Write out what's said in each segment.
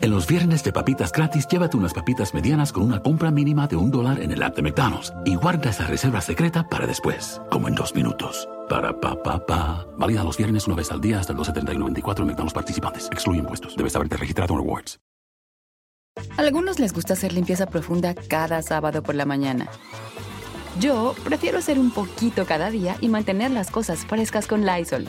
En los viernes de papitas gratis, llévate unas papitas medianas con una compra mínima de un dólar en el app de McDonald's y guarda esa reserva secreta para después, como en dos minutos. Para pa pa pa. Válida los viernes una vez al día hasta el 12.30 y 94 en McDonald's participantes. Excluye impuestos. Debes haberte registrado en Rewards. Algunos les gusta hacer limpieza profunda cada sábado por la mañana. Yo prefiero hacer un poquito cada día y mantener las cosas frescas con Lysol.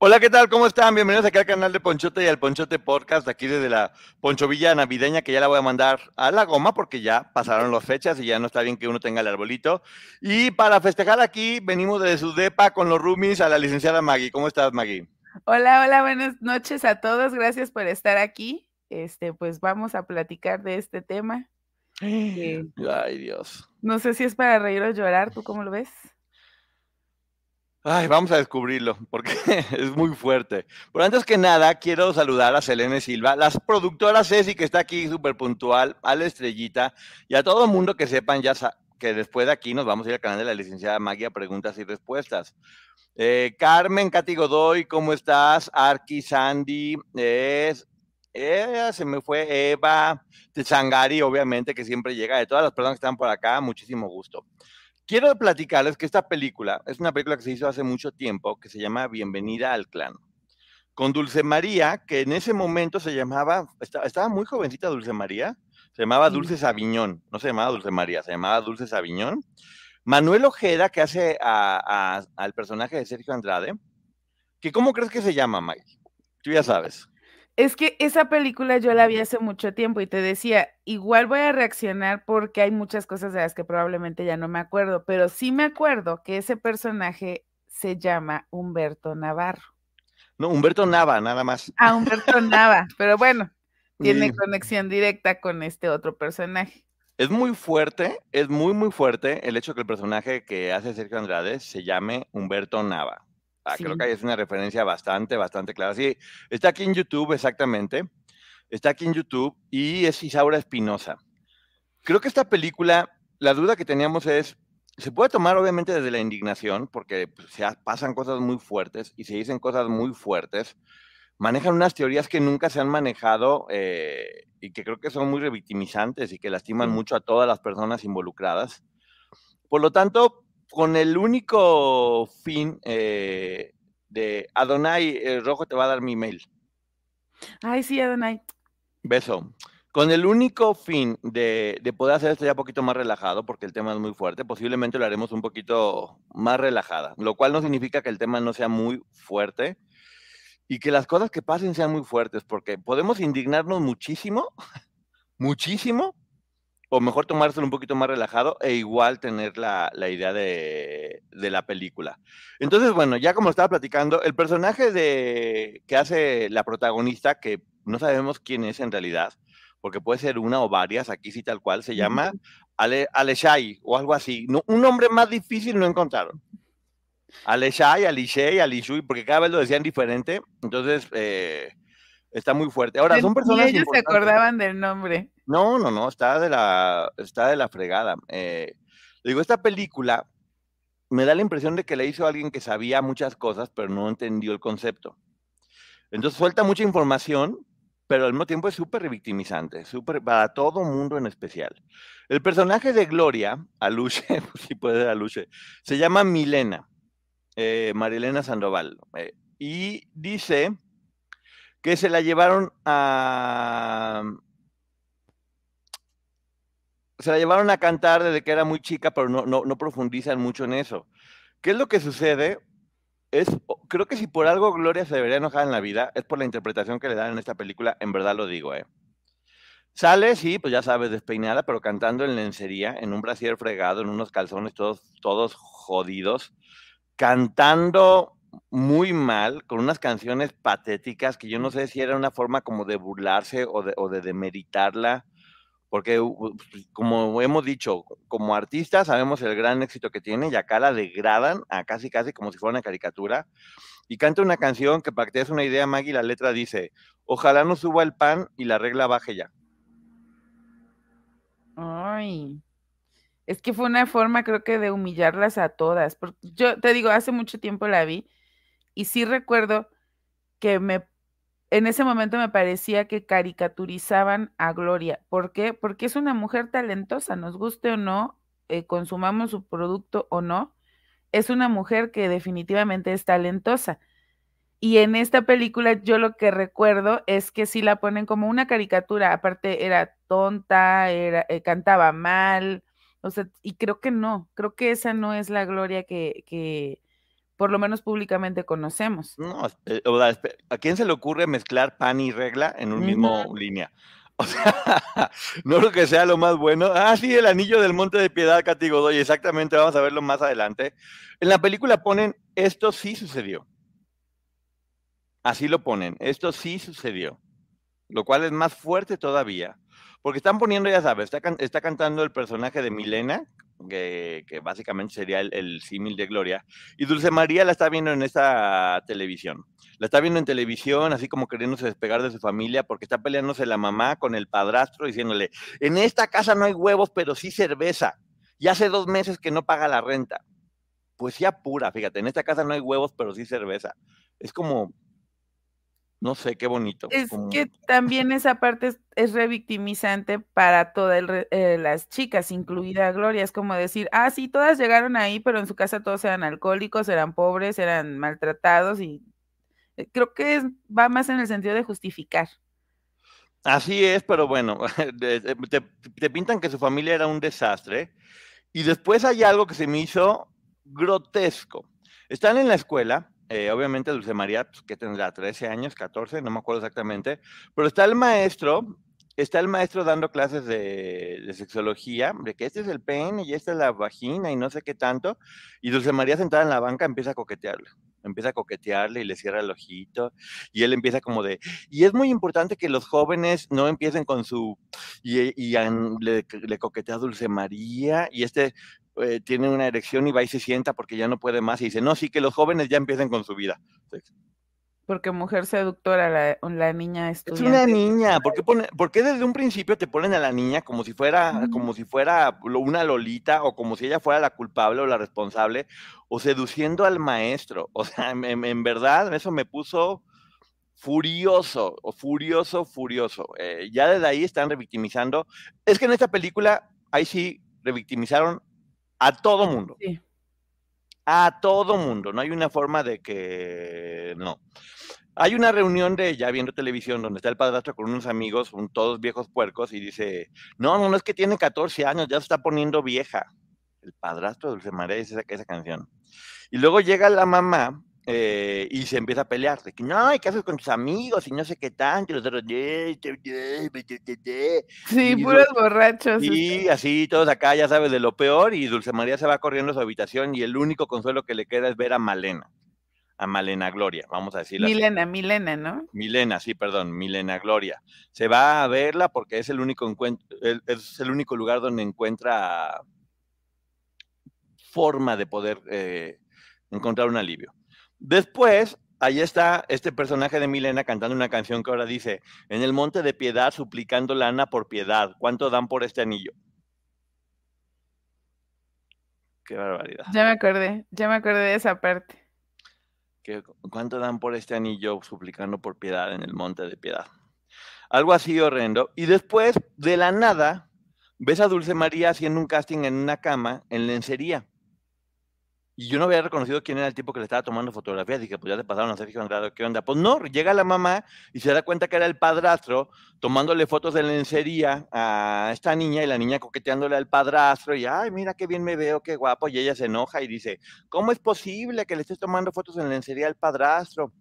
Hola, ¿qué tal? ¿Cómo están? Bienvenidos aquí al canal de Ponchote y al Ponchote Podcast, aquí desde la Ponchovilla navideña, que ya la voy a mandar a la goma porque ya pasaron las fechas y ya no está bien que uno tenga el arbolito. Y para festejar aquí, venimos desde su depa con los roomies a la licenciada Maggie. ¿Cómo estás, Maggie? Hola, hola, buenas noches a todos. Gracias por estar aquí. Este, pues vamos a platicar de este tema. Ay, Dios. No sé si es para reír o llorar, ¿tú cómo lo ves? Ay, vamos a descubrirlo, porque es muy fuerte. Pero antes que nada, quiero saludar a Selene Silva, las productoras Ceci, que está aquí súper puntual, a la estrellita, y a todo el mundo que sepan ya que después de aquí nos vamos a ir al canal de la licenciada Magia Preguntas y Respuestas. Eh, Carmen, Katy Godoy, ¿cómo estás? Arki, Sandy, es, eh, se me fue Eva, Sangari, obviamente, que siempre llega, de todas las personas que están por acá, muchísimo gusto. Quiero platicarles que esta película es una película que se hizo hace mucho tiempo que se llama Bienvenida al Clan. Con Dulce María, que en ese momento se llamaba, estaba, muy jovencita Dulce María, se llamaba Dulce Sabiñón, no se llamaba Dulce María, se llamaba Dulce Sabiñón. Manuel Ojeda, que hace al personaje de Sergio Andrade, que ¿cómo crees que se llama, Mike? Tú ya sabes. Es que esa película yo la vi hace mucho tiempo y te decía, igual voy a reaccionar porque hay muchas cosas de las que probablemente ya no me acuerdo, pero sí me acuerdo que ese personaje se llama Humberto Navarro. No, Humberto Nava, nada más. Ah, Humberto Nava, pero bueno, tiene conexión directa con este otro personaje. Es muy fuerte, es muy, muy fuerte el hecho que el personaje que hace Sergio Andrade se llame Humberto Nava. Ah, creo que es una referencia bastante, bastante clara. Sí, está aquí en YouTube, exactamente. Está aquí en YouTube y es Isaura Espinosa. Creo que esta película, la duda que teníamos es, se puede tomar obviamente desde la indignación, porque pues, se pasan cosas muy fuertes y se dicen cosas muy fuertes. Manejan unas teorías que nunca se han manejado eh, y que creo que son muy revictimizantes y que lastiman mucho a todas las personas involucradas. Por lo tanto, con el único fin eh, de Adonai, el rojo te va a dar mi mail. Ay, sí, Adonai. Beso. Con el único fin de, poder hacer esto ya un poquito más relajado, porque el tema es muy fuerte, posiblemente lo haremos un poquito más relajada, lo cual no significa que el tema no sea muy fuerte y que las cosas que pasen sean muy fuertes, porque podemos indignarnos muchísimo, muchísimo, o mejor tomárselo un poquito más relajado e igual tener la, idea de, la película. Entonces, bueno, ya como estaba platicando, el personaje de, que hace la protagonista, que no sabemos quién es en realidad, porque puede ser una o varias, aquí sí tal cual, se llama Ale, Aleshai o algo así. un nombre más difícil no encontraron. Aleshai, Alishei, Alishui, porque cada vez lo decían diferente, entonces eh, está muy fuerte. Ahora, son personas... ellos se acordaban del nombre. No, no, no, está de la, está de la fregada. Eh, digo, esta película me da la impresión de que la hizo alguien que sabía muchas cosas, pero no entendió el concepto. Entonces suelta mucha información, pero al mismo tiempo es súper revictimizante, súper para todo mundo en especial. El personaje de Gloria, Aluche, si puede ser Aluche, se llama Milena, eh, Marilena Sandoval, eh, y dice que se la llevaron a, se la llevaron a cantar desde que era muy chica, pero no, no, profundizan mucho en eso. ¿Qué es lo que sucede? Es, creo que si por algo Gloria se debería enojar en la vida, es por la interpretación que le dan en esta película, en verdad lo digo, ¿eh? Sale, sí, pues ya sabes, despeinada, pero cantando en lencería, en un brasier fregado, en unos calzones todos, todos jodidos, cantando muy mal, con unas canciones patéticas que yo no sé si era una forma como de burlarse o de, o de demeritarla porque pues, como hemos dicho, como artista sabemos el gran éxito que tiene y acá la degradan a casi casi como si fuera una caricatura. Y canta una canción que para que te des una idea, Maggie, la letra dice, ojalá no suba el pan y la regla baje ya. Ay, es que fue una forma creo que de humillarlas a todas, porque yo te digo, hace mucho tiempo la vi y sí recuerdo que me en ese momento me parecía que caricaturizaban a Gloria. ¿Por qué? Porque es una mujer talentosa, nos guste o no, eh, consumamos su producto o no, es una mujer que definitivamente es talentosa. Y en esta película yo lo que recuerdo es que sí la ponen como una caricatura, aparte era tonta, era, eh, cantaba mal, o sea, y creo que no, creo que esa no es la Gloria que, que por lo menos públicamente conocemos. No, eh, ¿a quién se le ocurre mezclar pan y regla en un mismo línea? O sea, no lo que sea lo más bueno. Ah, sí, el anillo del Monte de Piedad, Cati Godoy, exactamente, vamos a verlo más adelante. En la película ponen, esto sí sucedió. Así lo ponen, esto sí sucedió. Lo cual es más fuerte todavía. Porque están poniendo, ya sabes, está, está cantando el personaje de Milena, que, básicamente sería el, símil de Gloria, y Dulce María la está viendo en esta televisión. La está viendo en televisión, así como queriéndose despegar de su familia, porque está peleándose la mamá con el padrastro, diciéndole, en esta casa no hay huevos, pero sí cerveza. Y hace dos meses que no paga la renta. Poesía pura, fíjate, en esta casa no hay huevos, pero sí cerveza. Es como, no sé, qué bonito. Es que también esa parte es, revictimizante para todas eh, las chicas, incluida Gloria. Es como decir, ah, sí, todas llegaron ahí, pero en su casa todos eran alcohólicos, eran pobres, eran maltratados y eh, creo que va más en el sentido de justificar. Así es, pero bueno, te, te pintan que su familia era un desastre y después hay algo que se me hizo grotesco. Están en la escuela, eh, obviamente Dulce María, pues, que tendrá 13 años, 14, no me acuerdo exactamente, pero está el maestro, está el maestro dando clases de, sexología, de que este es el pene y esta es la vagina y no sé qué tanto, y Dulce María sentada en la banca empieza a coquetearle, empieza a coquetearle y le cierra el ojito, y él empieza como de, y es muy importante que los jóvenes no empiecen con su, y, le, coquetea Dulce María, y este eh, tiene una erección y va y se sienta porque ya no puede más y dice, no, sí, que los jóvenes ya empiecen con su vida. Porque mujer seductora, la, la niña estudiante. Es una niña, ¿por qué, pone, desde un principio te ponen a la niña como si fuera, como si fuera una lolita o como si ella fuera la culpable o la responsable o seduciendo al maestro? O sea, en, verdad eso me puso furioso, o furioso, furioso. Eh, ya desde ahí están revictimizando. Es que en esta película, ahí sí revictimizaron a todo mundo. A todo mundo. No hay una forma de que no. Hay una reunión de ella viendo televisión donde está el padrastro con unos amigos, todos viejos puercos, y dice, no, no, no es que tiene 14 años, ya se está poniendo vieja. El padrastro de Dulce María dice esa, esa canción. Y luego llega la mamá eh, y se empieza a pelear, de que no, ¿qué haces con tus amigos? Y no sé qué tanto, y los otros, sí, puros borrachos. Y así, todos acá, ya sabes, de lo peor, y Dulce María se va corriendo a su habitación, y el único consuelo que le queda es ver a Malena, a Malena Gloria, vamos a decirlo Milena, Milena, ¿no? Milena, sí, perdón, Milena Gloria. Se va a verla porque es el único encuentro, es el único lugar donde encuentra forma de poder eh, encontrar un alivio. Después, ahí está este personaje de Milena cantando una canción que ahora dice, en el monte de piedad suplicando lana por piedad, ¿cuánto dan por este anillo? Qué barbaridad. Ya me acordé, ya me acordé de esa parte. ¿Cuánto dan por este anillo suplicando por piedad en el monte de piedad? Algo así horrendo. Y después, de la nada, ves a Dulce María haciendo un casting en una cama en lencería. Y yo no había reconocido quién era el tipo que le estaba tomando fotografías. Dije, pues ya te pasaron a Sergio Andrade, ¿qué onda? Pues no, llega la mamá y se da cuenta que era el padrastro tomándole fotos de lencería a esta niña y la niña coqueteándole al padrastro. Y, ay, mira qué bien me veo, qué guapo. Y ella se enoja y dice, ¿cómo es posible que le estés tomando fotos en lencería al padrastro?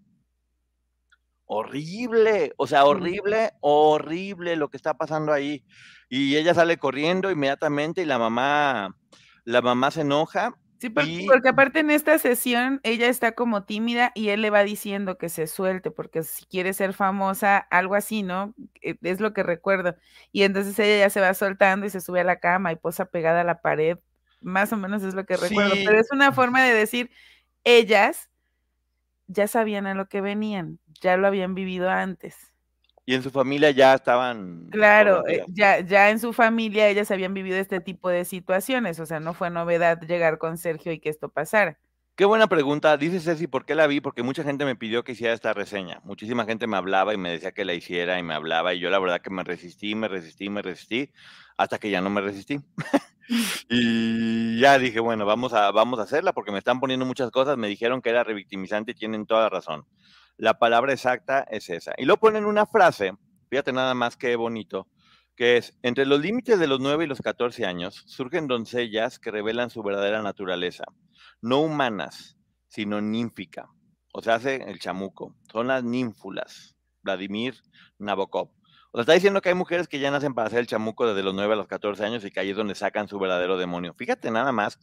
Horrible, o sea, horrible, horrible lo que está pasando ahí. Y ella sale corriendo inmediatamente y la mamá, la mamá se enoja Sí, porque, aparte en esta sesión ella está como tímida y él le va diciendo que se suelte, porque si quiere ser famosa, algo así, ¿no? E, es lo que recuerdo. Y entonces ella ya se va soltando y se sube a la cama y posa pegada a la pared. Más o menos es lo que recuerdo. Pero es una forma de decir, ellas ya sabían a lo que venían, ya lo habían vivido antes. Y en su familia ya estaban. Claro, eh, ya, ya en su familia ellas habían vivido este tipo de situaciones, o sea, no fue novedad llegar con Sergio y que esto pasara. Qué buena pregunta. Dice Ceci, ¿por qué la vi? Porque mucha gente me pidió que hiciera esta reseña. Muchísima gente me hablaba y me decía que la hiciera y me hablaba y yo la verdad que me resistí, me resistí, me resistí, hasta que ya no me resistí. y ya dije, bueno, vamos a, vamos a hacerla porque me están poniendo muchas cosas. Me dijeron que era revictimizante y tienen toda la razón. La palabra exacta es esa. Y lo ponen una frase, fíjate nada más qué bonito, que es, entre los límites de los 9 y los 14 años surgen doncellas que revelan su verdadera naturaleza, no humanas, sino ninfica. O sea, hace el chamuco. Son las ninfulas. Vladimir Nabokov. O sea, está diciendo que hay mujeres que ya nacen para hacer el chamuco desde los 9 a los 14 años y que ahí es donde sacan su verdadero demonio. Fíjate nada más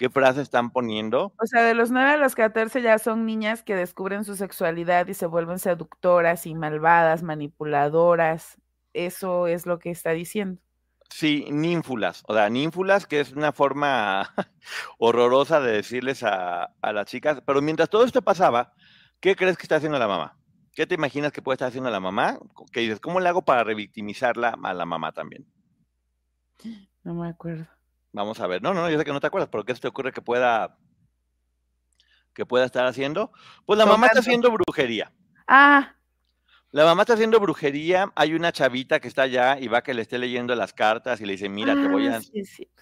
¿Qué frase están poniendo? O sea, de los 9 a los 14 ya son niñas que descubren su sexualidad y se vuelven seductoras y malvadas, manipuladoras. Eso es lo que está diciendo. Sí, ninfulas. O sea, ninfulas, que es una forma horrorosa de decirles a, a, las chicas. Pero mientras todo esto pasaba, ¿qué crees que está haciendo la mamá? ¿Qué te imaginas que puede estar haciendo la mamá? ¿Qué dices? ¿Cómo le hago para revictimizarla a la mamá también? No me acuerdo. Vamos a ver. No, no, no, yo sé que no te acuerdas, pero ¿qué se te ocurre que pueda que pueda estar haciendo? Pues la mamá está haciendo brujería. Ah. La mamá está haciendo brujería. Hay una chavita que está allá y va que le esté leyendo las cartas y le dice, mira, te, voy a, ah,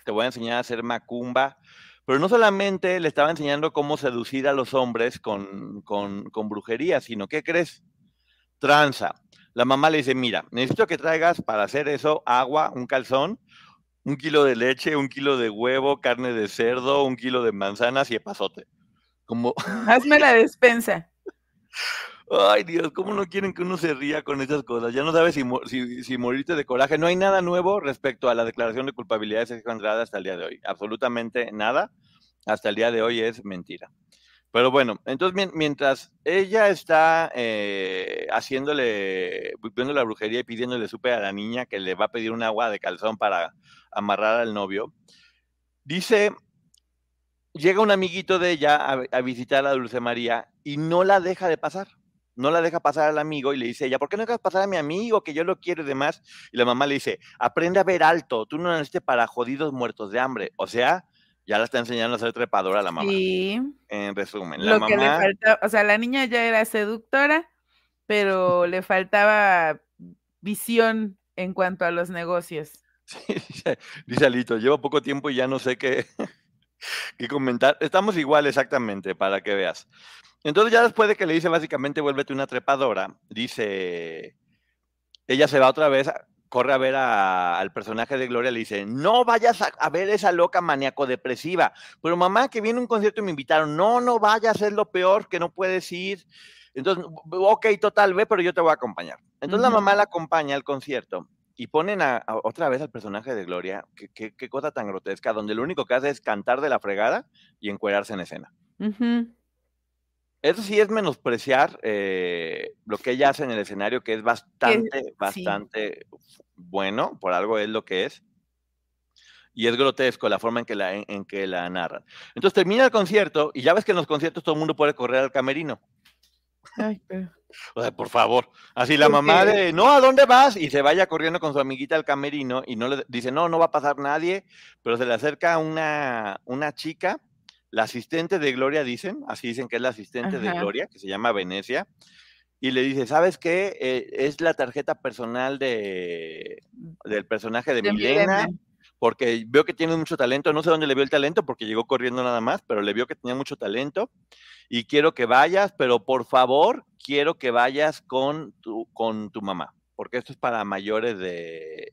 te voy a enseñar a hacer macumba. Pero no solamente le estaba enseñando cómo seducir a los hombres con, con, con brujería, sino, ¿qué crees? Tranza. La mamá le dice, mira, necesito que traigas para hacer eso agua, un calzón, un kilo de leche, un kilo de huevo, carne de cerdo, un kilo de manzanas y epazote. Como... Hazme la despensa. Ay, Dios, ¿cómo no quieren que uno se ría con esas cosas? Ya no sabes si, si, si, morirte de coraje. No hay nada nuevo respecto a la declaración de culpabilidad de Sergio Andrade hasta el día de hoy. Absolutamente nada. Hasta el día de hoy es mentira. Pero bueno, entonces mientras ella está eh, haciéndole, viendo la brujería y pidiéndole supe a la niña que le va a pedir un agua de calzón para amarrar al novio, dice, llega un amiguito de ella a, visitar a Dulce María y no la deja de pasar. No la deja pasar al amigo y le dice ella, ¿por qué no dejas pasar a mi amigo que yo lo quiero y demás? Y la mamá le dice, aprende a ver alto, tú no naciste para jodidos muertos de hambre. O sea, ya la está enseñando a ser trepadora la mamá. Sí. En resumen, la Lo que le faltaba, o sea, la niña ya era seductora, pero le faltaba visión en cuanto a los negocios. Sí, dice, Alito, llevo poco tiempo y ya no sé qué, qué comentar. Estamos igual exactamente, para que veas. Entonces ya después de que le dice básicamente vuélvete una trepadora, dice, ella se va otra vez corre a ver al personaje de Gloria, le dice, no vayas a, ver esa loca maníaco depresiva. Pero mamá, que viene un concierto y me invitaron, no, no vayas, es lo peor, que no puedes ir. Entonces, ok, total, ve, pero yo te voy a acompañar. Entonces la mamá la acompaña al concierto y ponen a, otra vez al personaje de Gloria, qué cosa tan grotesca, donde lo único que hace es cantar de la fregada y encuerarse en escena. Eso sí es menospreciar eh, lo que ella hace en el escenario, que es bastante, bastante bueno, por algo es lo que es. Y es grotesco la forma en que la, en, que la narran. Entonces termina el concierto y ya ves que en los conciertos todo el mundo puede correr al camerino. Ay, O sea, por favor. Así la mamá de, no, ¿a dónde vas? Y se vaya corriendo con su amiguita al camerino y no le dice, no, no va a pasar nadie, pero se le acerca una, una chica la asistente de Gloria, dicen, así dicen que es la asistente de Gloria, que se llama Venecia, y le dice, ¿sabes qué? Eh, es la tarjeta personal de, del personaje de, Milena, porque veo que tiene mucho talento, no sé dónde le vio el talento, porque llegó corriendo nada más, pero le vio que tenía mucho talento, y quiero que vayas, pero por favor, quiero que vayas con tu, con tu mamá, porque esto es para mayores de,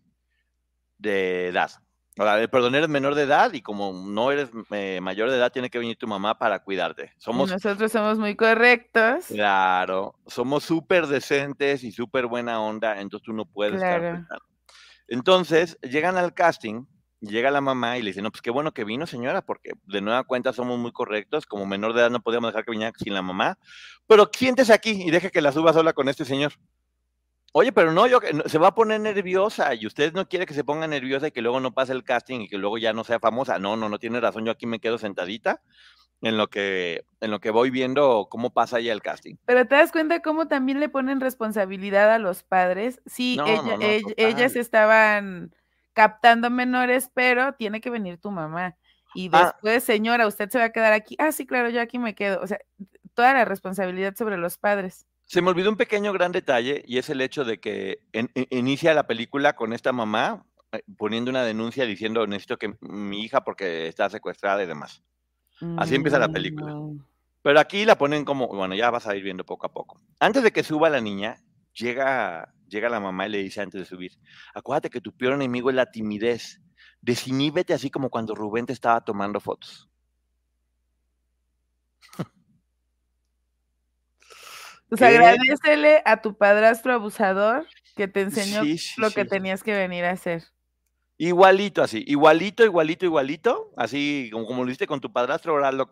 de edad. Perdón, eres menor de edad y como no eres eh, mayor de edad, tiene que venir tu mamá para cuidarte. Somos, Nosotros somos muy correctos. Claro, somos súper decentes y súper buena onda, entonces tú no puedes estar Entonces, llegan al casting llega la mamá y le dice, no, pues qué bueno que vino, señora, porque de nueva cuenta somos muy correctos, como menor de edad no podíamos dejar que viniera sin la mamá, pero siéntese aquí y deje que la suba sola con este señor. Oye, pero no, yo se va a poner nerviosa y usted no quiere que se ponga nerviosa y que luego no pase el casting y que luego ya no sea famosa. No, no, no tiene razón. Yo aquí me quedo sentadita en lo que en lo que voy viendo cómo pasa ya el casting. Pero te das cuenta cómo también le ponen responsabilidad a los padres. Sí, ellas estaban captando menores, pero tiene que venir tu mamá. Y ah. después, señora, usted se va a quedar aquí. Ah, sí, claro, yo aquí me quedo. O sea, toda la responsabilidad sobre los padres. Se me olvidó un pequeño gran detalle y es el hecho de que inicia la película con esta mamá eh, poniendo una denuncia diciendo necesito que mi hija porque está secuestrada y demás. Así empieza la película. Mm. Pero aquí la ponen como, bueno, ya vas a ir viendo poco a poco. Antes de que suba la niña, llega, llega la mamá y le dice antes de subir, acuérdate que tu peor enemigo es la timidez. Desiníbete así como cuando Rubén te estaba tomando fotos. Pues agradecele a tu padrastro abusador que te enseñó lo que tenías que venir a hacer. Igualito así, igualito, igualito, igualito, así como, como lo hiciste con tu padrastro, ahora lo,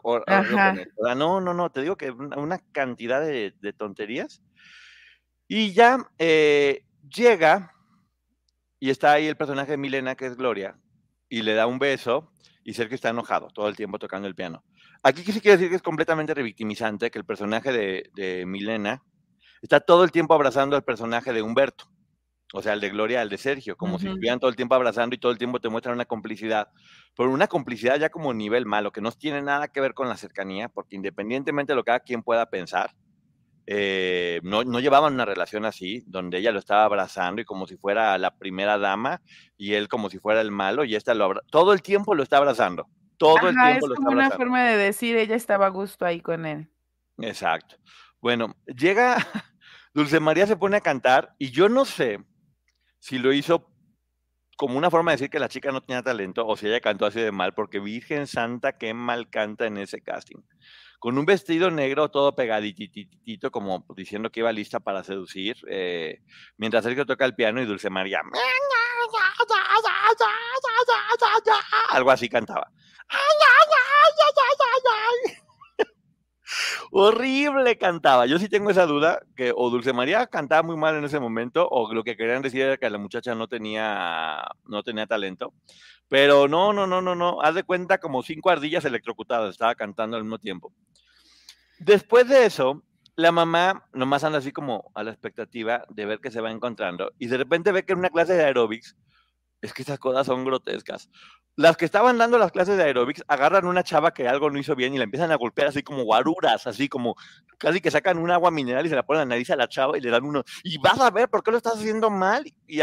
No, no, no, te digo que una, cantidad de, tonterías. Y ya eh, llega y está ahí el personaje de Milena, que es Gloria, y le da un beso, y Sergio está enojado todo el tiempo tocando el piano. Aquí sí quiero decir que es completamente revictimizante que el personaje de, Milena está todo el tiempo abrazando al personaje de Humberto. O sea, el de Gloria, el de Sergio, como si estuvieran todo el tiempo abrazando y todo el tiempo te muestran una complicidad, pero una complicidad ya como nivel malo, que no tiene nada que ver con la cercanía, porque independientemente de lo que cada quien pueda pensar, eh, no, no, llevaban una relación así, donde ella lo estaba abrazando y como si fuera la primera dama y él como si fuera el malo y esta lo todo el tiempo lo está abrazando todo el tiempo. Es como una forma de decir, ella estaba a gusto ahí con él. Exacto. Bueno, llega, Dulce María se pone a cantar y yo no sé si lo hizo como una forma de decir que la chica no tenía talento o si ella cantó así de mal, porque Virgen Santa, qué mal canta en ese casting. Con un vestido negro todo pegadititito, como diciendo que iba lista para seducir, eh, mientras Sergio toca el piano y Dulce María, algo así cantaba. Horrible cantaba. Yo sí tengo esa duda que o Dulce María cantaba muy mal en ese momento o lo que querían decir era que la muchacha no tenía no tenía talento. Pero no, no, no, no, no. Haz de cuenta como cinco ardillas electrocutadas. Estaba cantando al mismo tiempo. Después de eso, la mamá nomás anda así como a la expectativa de ver qué se va encontrando y de repente ve que en una clase de aeróbics es que esas cosas son grotescas las que estaban dando las clases de aerobics agarran una chava que algo no hizo bien y la empiezan a golpear así como guaruras, así como casi que sacan un agua mineral y se la ponen a la nariz a la chava y le dan uno, y vas a ver por qué lo estás haciendo mal. Y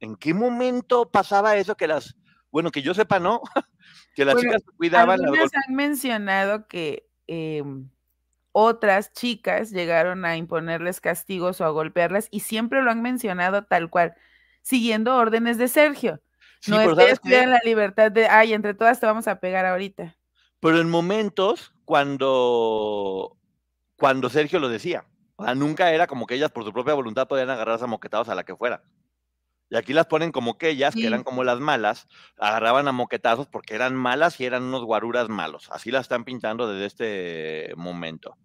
¿En qué momento pasaba eso que las, bueno, que yo sepa, no? que las chicas cuidaban. Algunas han mencionado que em, otras chicas llegaron a imponerles castigos o a golpearlas y siempre lo han mencionado tal cual, siguiendo órdenes de Sergio no es que la libertad de, ay, entre todas te vamos a pegar ahorita. Pero en momentos cuando, cuando Sergio lo decía. O sea, nunca era como que ellas por su propia voluntad podían agarrarse a moquetados a la que fuera. Y aquí las ponen como que ellas, que eran como las malas, agarraban a moquetazos porque eran malas y eran unos guaruras malos. Así las están pintando desde este momento.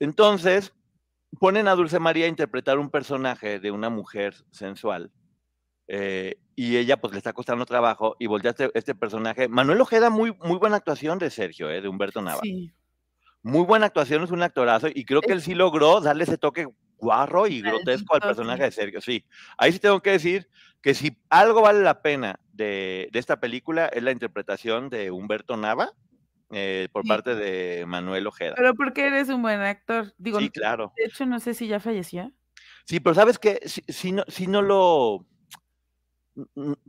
Entonces, ponen a Dulce María a interpretar un personaje de una mujer sensual eh, y ella pues le está costando trabajo y voltea este, este, personaje. Manuel Ojeda, muy, muy buena actuación de Sergio, eh, de Humberto Nava. Muy buena actuación, es un actorazo y creo que él sí logró darle ese toque guarro y grotesco al personaje de Sergio, sí. Ahí sí tengo que decir que si algo vale la pena de, de esta película es la interpretación de Humberto Nava. Eh, por parte de Manuel Ojeda. Pero porque eres un buen actor. Digo, sí, claro. De hecho, no sé si ya falleció. Sí, pero sabes que si, no, si no lo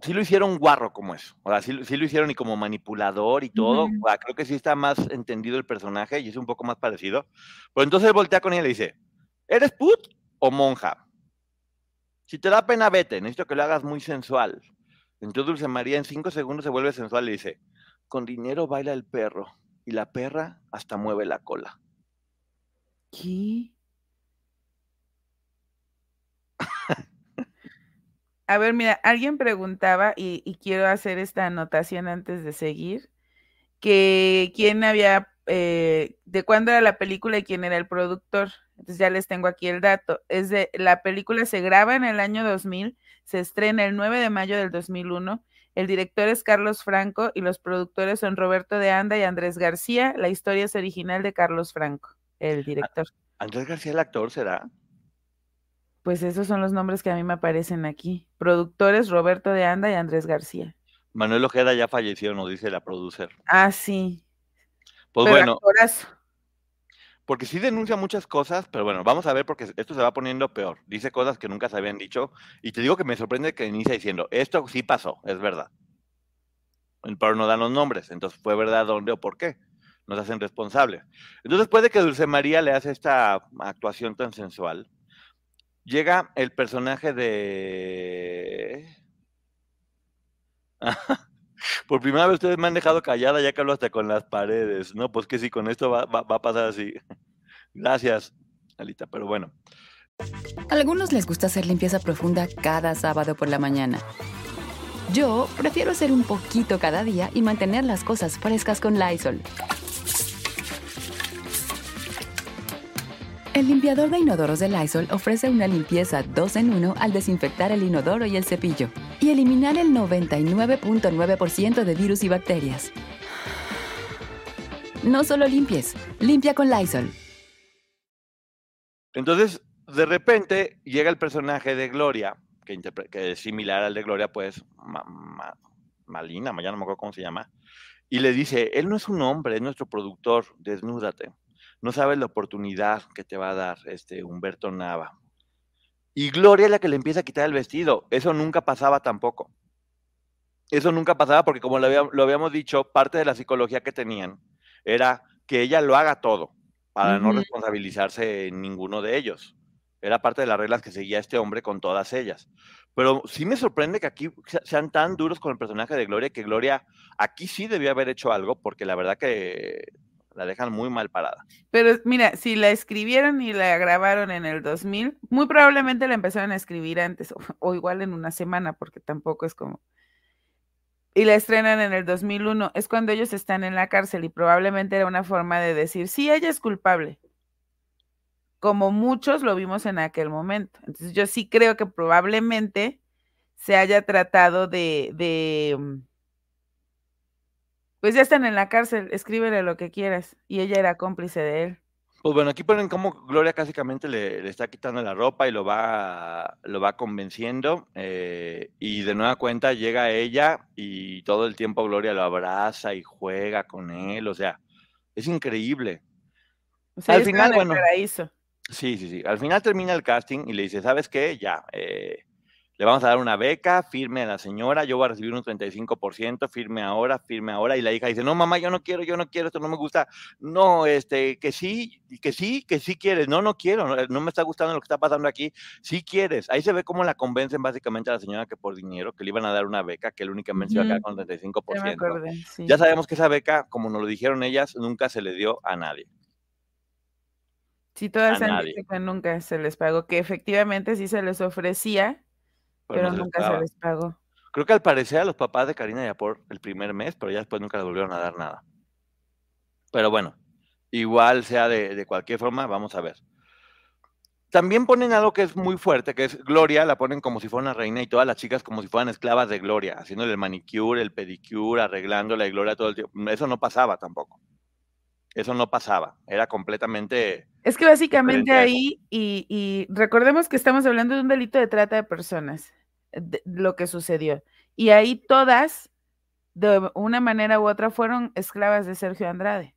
sí lo hicieron guarro como eso. O sea, sí, lo hicieron y como manipulador y todo. creo que sí está más entendido el personaje y es un poco más parecido. Pero entonces voltea con ella y le dice, ¿eres put o monja? Si te da pena, vete. Necesito que lo hagas muy sensual. Entonces Dulce María en cinco segundos se vuelve sensual y dice, con dinero baila el perro y la perra hasta mueve la cola. ¿Qué? A ver, mira, alguien preguntaba, y, y quiero hacer esta anotación antes de seguir, que quién había, eh, de cuándo era la película y quién era el productor. Entonces ya les tengo aquí el dato. Es de, la película se graba en el año 2000, se estrena el 9 de mayo del 2001. El director es Carlos Franco y los productores son Roberto de Anda y Andrés García. La historia es original de Carlos Franco, el director. ¿Andrés García el actor será? Pues esos son los nombres que a mí me aparecen aquí. Productores Roberto de Anda y Andrés García. Manuel Ojeda ya falleció, nos dice la producer. Ah, sí. Pues Pero bueno, actorazo. porque sí denuncia muchas cosas, pero bueno, vamos a ver porque esto se va poniendo peor. Dice cosas que nunca se habían dicho y te digo que me sorprende que inicia diciendo, esto sí pasó, es verdad. Pero no dan los nombres, entonces fue verdad dónde o por qué. Nos hacen responsables. Entonces puede que Dulce María le hace esta actuación tan sensual. Llega el personaje de... Por primera vez ustedes me han dejado callada ya que hablo hasta con las paredes. No, pues que sí, con esto va, va- va a pasar así. Gracias, Alita, pero bueno. A algunos les gusta hacer limpieza profunda cada sábado por la mañana. Yo prefiero hacer un poquito cada día y mantener las cosas frescas con Lysol. El limpiador de inodoros de Lysol ofrece una limpieza 2 en 1 al desinfectar el inodoro y el cepillo y eliminar el 99.9% de virus y bacterias. No solo limpies, limpia con Lysol. Entonces, de repente llega el personaje de Gloria, que, es similar al de Gloria, pues, Ma- Ma- Malina, ya no me acuerdo cómo se llama, y le dice, él no es un hombre, es nuestro productor, desnúdate. No sabes la oportunidad que te va a dar este Humberto Nava. Y Gloria es la que le empieza a quitar el vestido. Eso nunca pasaba tampoco. Eso nunca pasaba porque, como lo, había- lo habíamos dicho, parte de la psicología que tenían era que ella lo haga todo para no responsabilizarse en ninguno de ellos. Era parte de las reglas que seguía este hombre con todas ellas. Pero sí me sorprende que aquí se- sean tan duros con el personaje de Gloria, que Gloria aquí sí debió haber hecho algo, porque la verdad que la dejan muy mal parada. Pero mira, si la escribieron y la grabaron en el 2000, muy probablemente la empezaron a escribir antes, o, igual en una semana, porque tampoco es como... Y la estrenan en el 2001, es cuando ellos están en la cárcel y probablemente era una forma de decir, sí, ella es culpable, como muchos lo vimos en aquel momento. Entonces yo sí creo que probablemente se haya tratado de, de mm, pues ya están en la cárcel, escríbele lo que quieras. Y ella era cómplice de él. Pues bueno, aquí ponen cómo Gloria básicamente le, le está quitando la ropa y lo va, lo va convenciendo. eh, y de nueva cuenta llega ella y todo el tiempo Gloria lo abraza y juega con él. O sea, es increíble. O sea, Al final, bueno. Sí, sí, sí. Al final termina el casting y le dice, ¿sabes qué? Ya, eh, le vamos a dar una beca, firme a la señora, yo voy a recibir un 35%, firme ahora, firme ahora. Y la hija dice, no, mamá, yo no quiero, yo no quiero, esto no me gusta. No, este, que sí, que sí, que sí quieres. No, no quiero, no, no me está gustando lo que está pasando aquí. Sí quieres. Ahí se ve cómo la convencen básicamente a la señora que por dinero, que le iban a dar una beca, que él únicamente se iba a quedar con el Ya me 35%. acordé, sí. Ya sabemos que esa beca, como nos lo dijeron ellas, nunca se le dio a nadie. Sí, todas han dicho que nunca se les pagó, que efectivamente sí se les ofrecía, Pero no nunca se les pagó. Creo que al parecer a los papás de Karina Yapor el primer mes, pero ya después nunca les volvieron a dar nada. Pero bueno, igual sea de, de cualquier forma, vamos a ver. También ponen algo que es muy fuerte, que es Gloria, la ponen como si fuera una reina y todas las chicas como si fueran esclavas de Gloria, haciéndole el manicure, el pedicure, arreglándola y Gloria todo el tiempo. Eso no pasaba tampoco. Eso no pasaba. Era completamente... Es que básicamente ahí, y, y recordemos que estamos hablando de un delito de trata de personas, de- lo que sucedió. Y ahí todas, de una manera u otra, fueron esclavas de Sergio Andrade.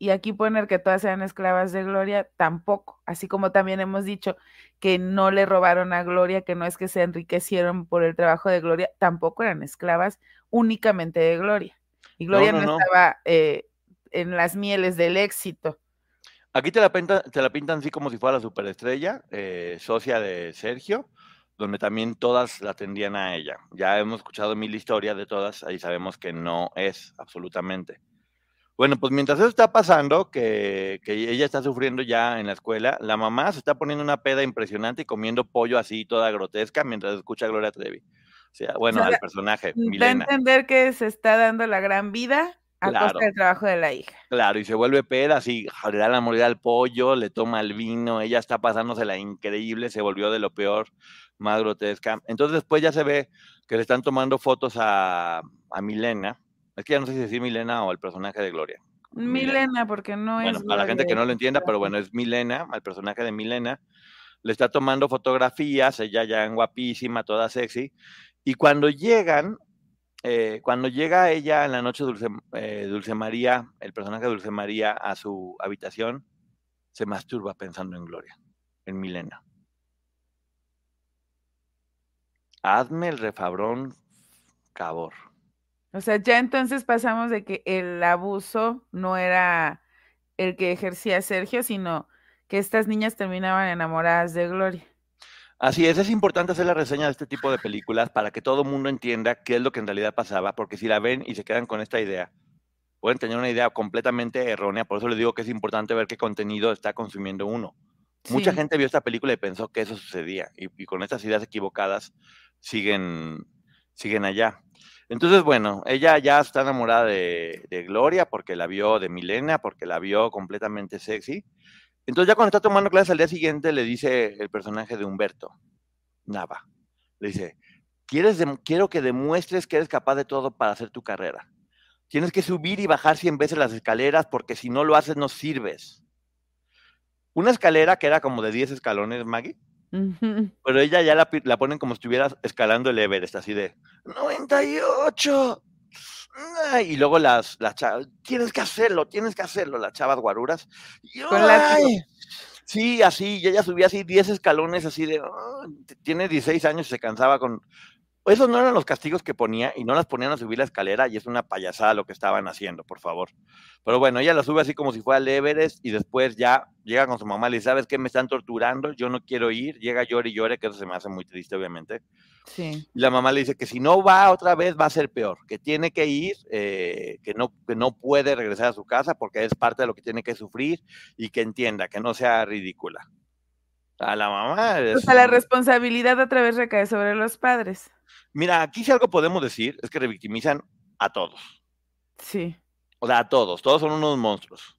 Y aquí poner que todas eran esclavas de Gloria, tampoco. Así como también hemos dicho que no le robaron a Gloria, que no es que se enriquecieron por el trabajo de Gloria, tampoco eran esclavas únicamente de Gloria. Y Gloria no, no, no. estaba eh, en las mieles del éxito. Aquí te la, pintan, te la pintan así como si fuera la superestrella, eh, socia de Sergio, donde también todas la atendían a ella. Ya hemos escuchado mil historias de todas, ahí sabemos que no es absolutamente. Bueno, pues mientras eso está pasando, que, que, ella está sufriendo ya en la escuela, la mamá se está poniendo una peda impresionante y comiendo pollo así toda grotesca mientras escucha a Gloria Trevi. O sea, bueno, al personaje. Da a entender que se está dando la gran vida a costa del trabajo de la hija. Claro, y se vuelve peda, así, le da la mordida al pollo, le toma el vino, ella está pasándose la increíble, se volvió de lo peor, más grotesca. Entonces después ya se ve que le están tomando fotos a, a Milena, es que ya no sé si decir Milena o el personaje de Gloria. Milena, porque no es. Bueno, para la gente que no lo entienda, pero bueno, es Milena, al personaje de Milena. Le está tomando fotografías, ella ya en guapísima, toda sexy. Y cuando llegan, eh, cuando llega ella en la noche Dulce, eh, Dulce María, el personaje de Dulce María, a su habitación, se masturba pensando en Gloria, en Milena. Hazme el refabrón, cabor. O sea, ya entonces pasamos de que el abuso no era el que ejercía Sergio, sino que estas niñas terminaban enamoradas de Gloria. Así es, es importante hacer la reseña de este tipo de películas para que todo el mundo entienda qué es lo que en realidad pasaba, porque si la ven y se quedan con esta idea, pueden tener una idea completamente errónea, por eso les digo que es importante ver qué contenido está consumiendo uno. Mucha gente vio esta película y pensó que eso sucedía, y, y con estas ideas equivocadas siguen, siguen allá. Entonces, bueno, ella ya está enamorada de, Gloria porque la vio, de Milena porque la vio completamente sexy. Entonces ya cuando está tomando clases al día siguiente le dice el personaje de Humberto, Nava, le dice, ¿Quieres quiero que demuestres que eres capaz de todo para hacer tu carrera. Tienes que subir y bajar 100 veces las escaleras porque si no lo haces no sirves. Una escalera que era como de 10 escalones, Maggie, pero ella ya la, la, ponen como si estuviera escalando el Everest, así de 98. Y luego las, las chavas, tienes que hacerlo, tienes que hacerlo, las chavas guaruras. Sí, así, y ella subía así 10 escalones, así de, tiene 16 años y se cansaba con, esos no eran los castigos que ponía y no las ponían a subir la escalera y es una payasada lo que estaban haciendo, por favor. Pero bueno, ella la sube así como si fuera el Everest y después ya llega con su mamá y le dice, ¿sabes qué? Me están torturando, yo no quiero ir. Llega llore y llore, que eso se me hace muy triste, obviamente. Sí. Y la mamá le dice que si no va otra vez va a ser peor, que tiene que ir, eh, que, no, que no puede regresar a su casa porque es parte de lo que tiene que sufrir y que entienda, que no sea ridícula. A la mamá. o sea, la responsabilidad otra vez recae sobre los padres. Mira, aquí si algo podemos decir es que revictimizan a todos. Sí. O sea, a todos. Todos son unos monstruos.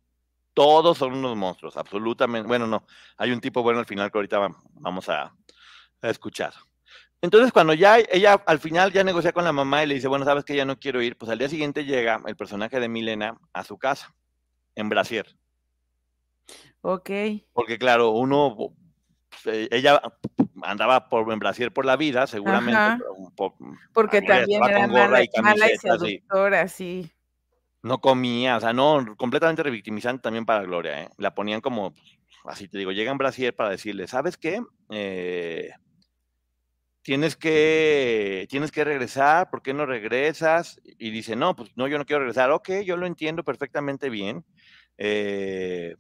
Todos son unos monstruos, absolutamente. Bueno, no. Hay un tipo bueno al final que ahorita vamos a, escuchar. Entonces, cuando ya ella al final ya negocia con la mamá y le dice, bueno, sabes que ya no quiero ir, pues al día siguiente llega el personaje de Milena a su casa, en Brasier. Ok. Porque claro, uno eh, ella andaba por en Brasil por la vida, seguramente. Porque también era mala, y, mala y seductora, sí. No comía, o sea, no, completamente revictimizante también para Gloria, ¿eh? La ponían como, así te digo, llega en Brasil para decirle, ¿sabes qué? Eh, tienes que, tienes que regresar, ¿por qué no regresas? Y dice, no, pues no, yo no quiero regresar. Ok, yo lo entiendo perfectamente bien. Eh,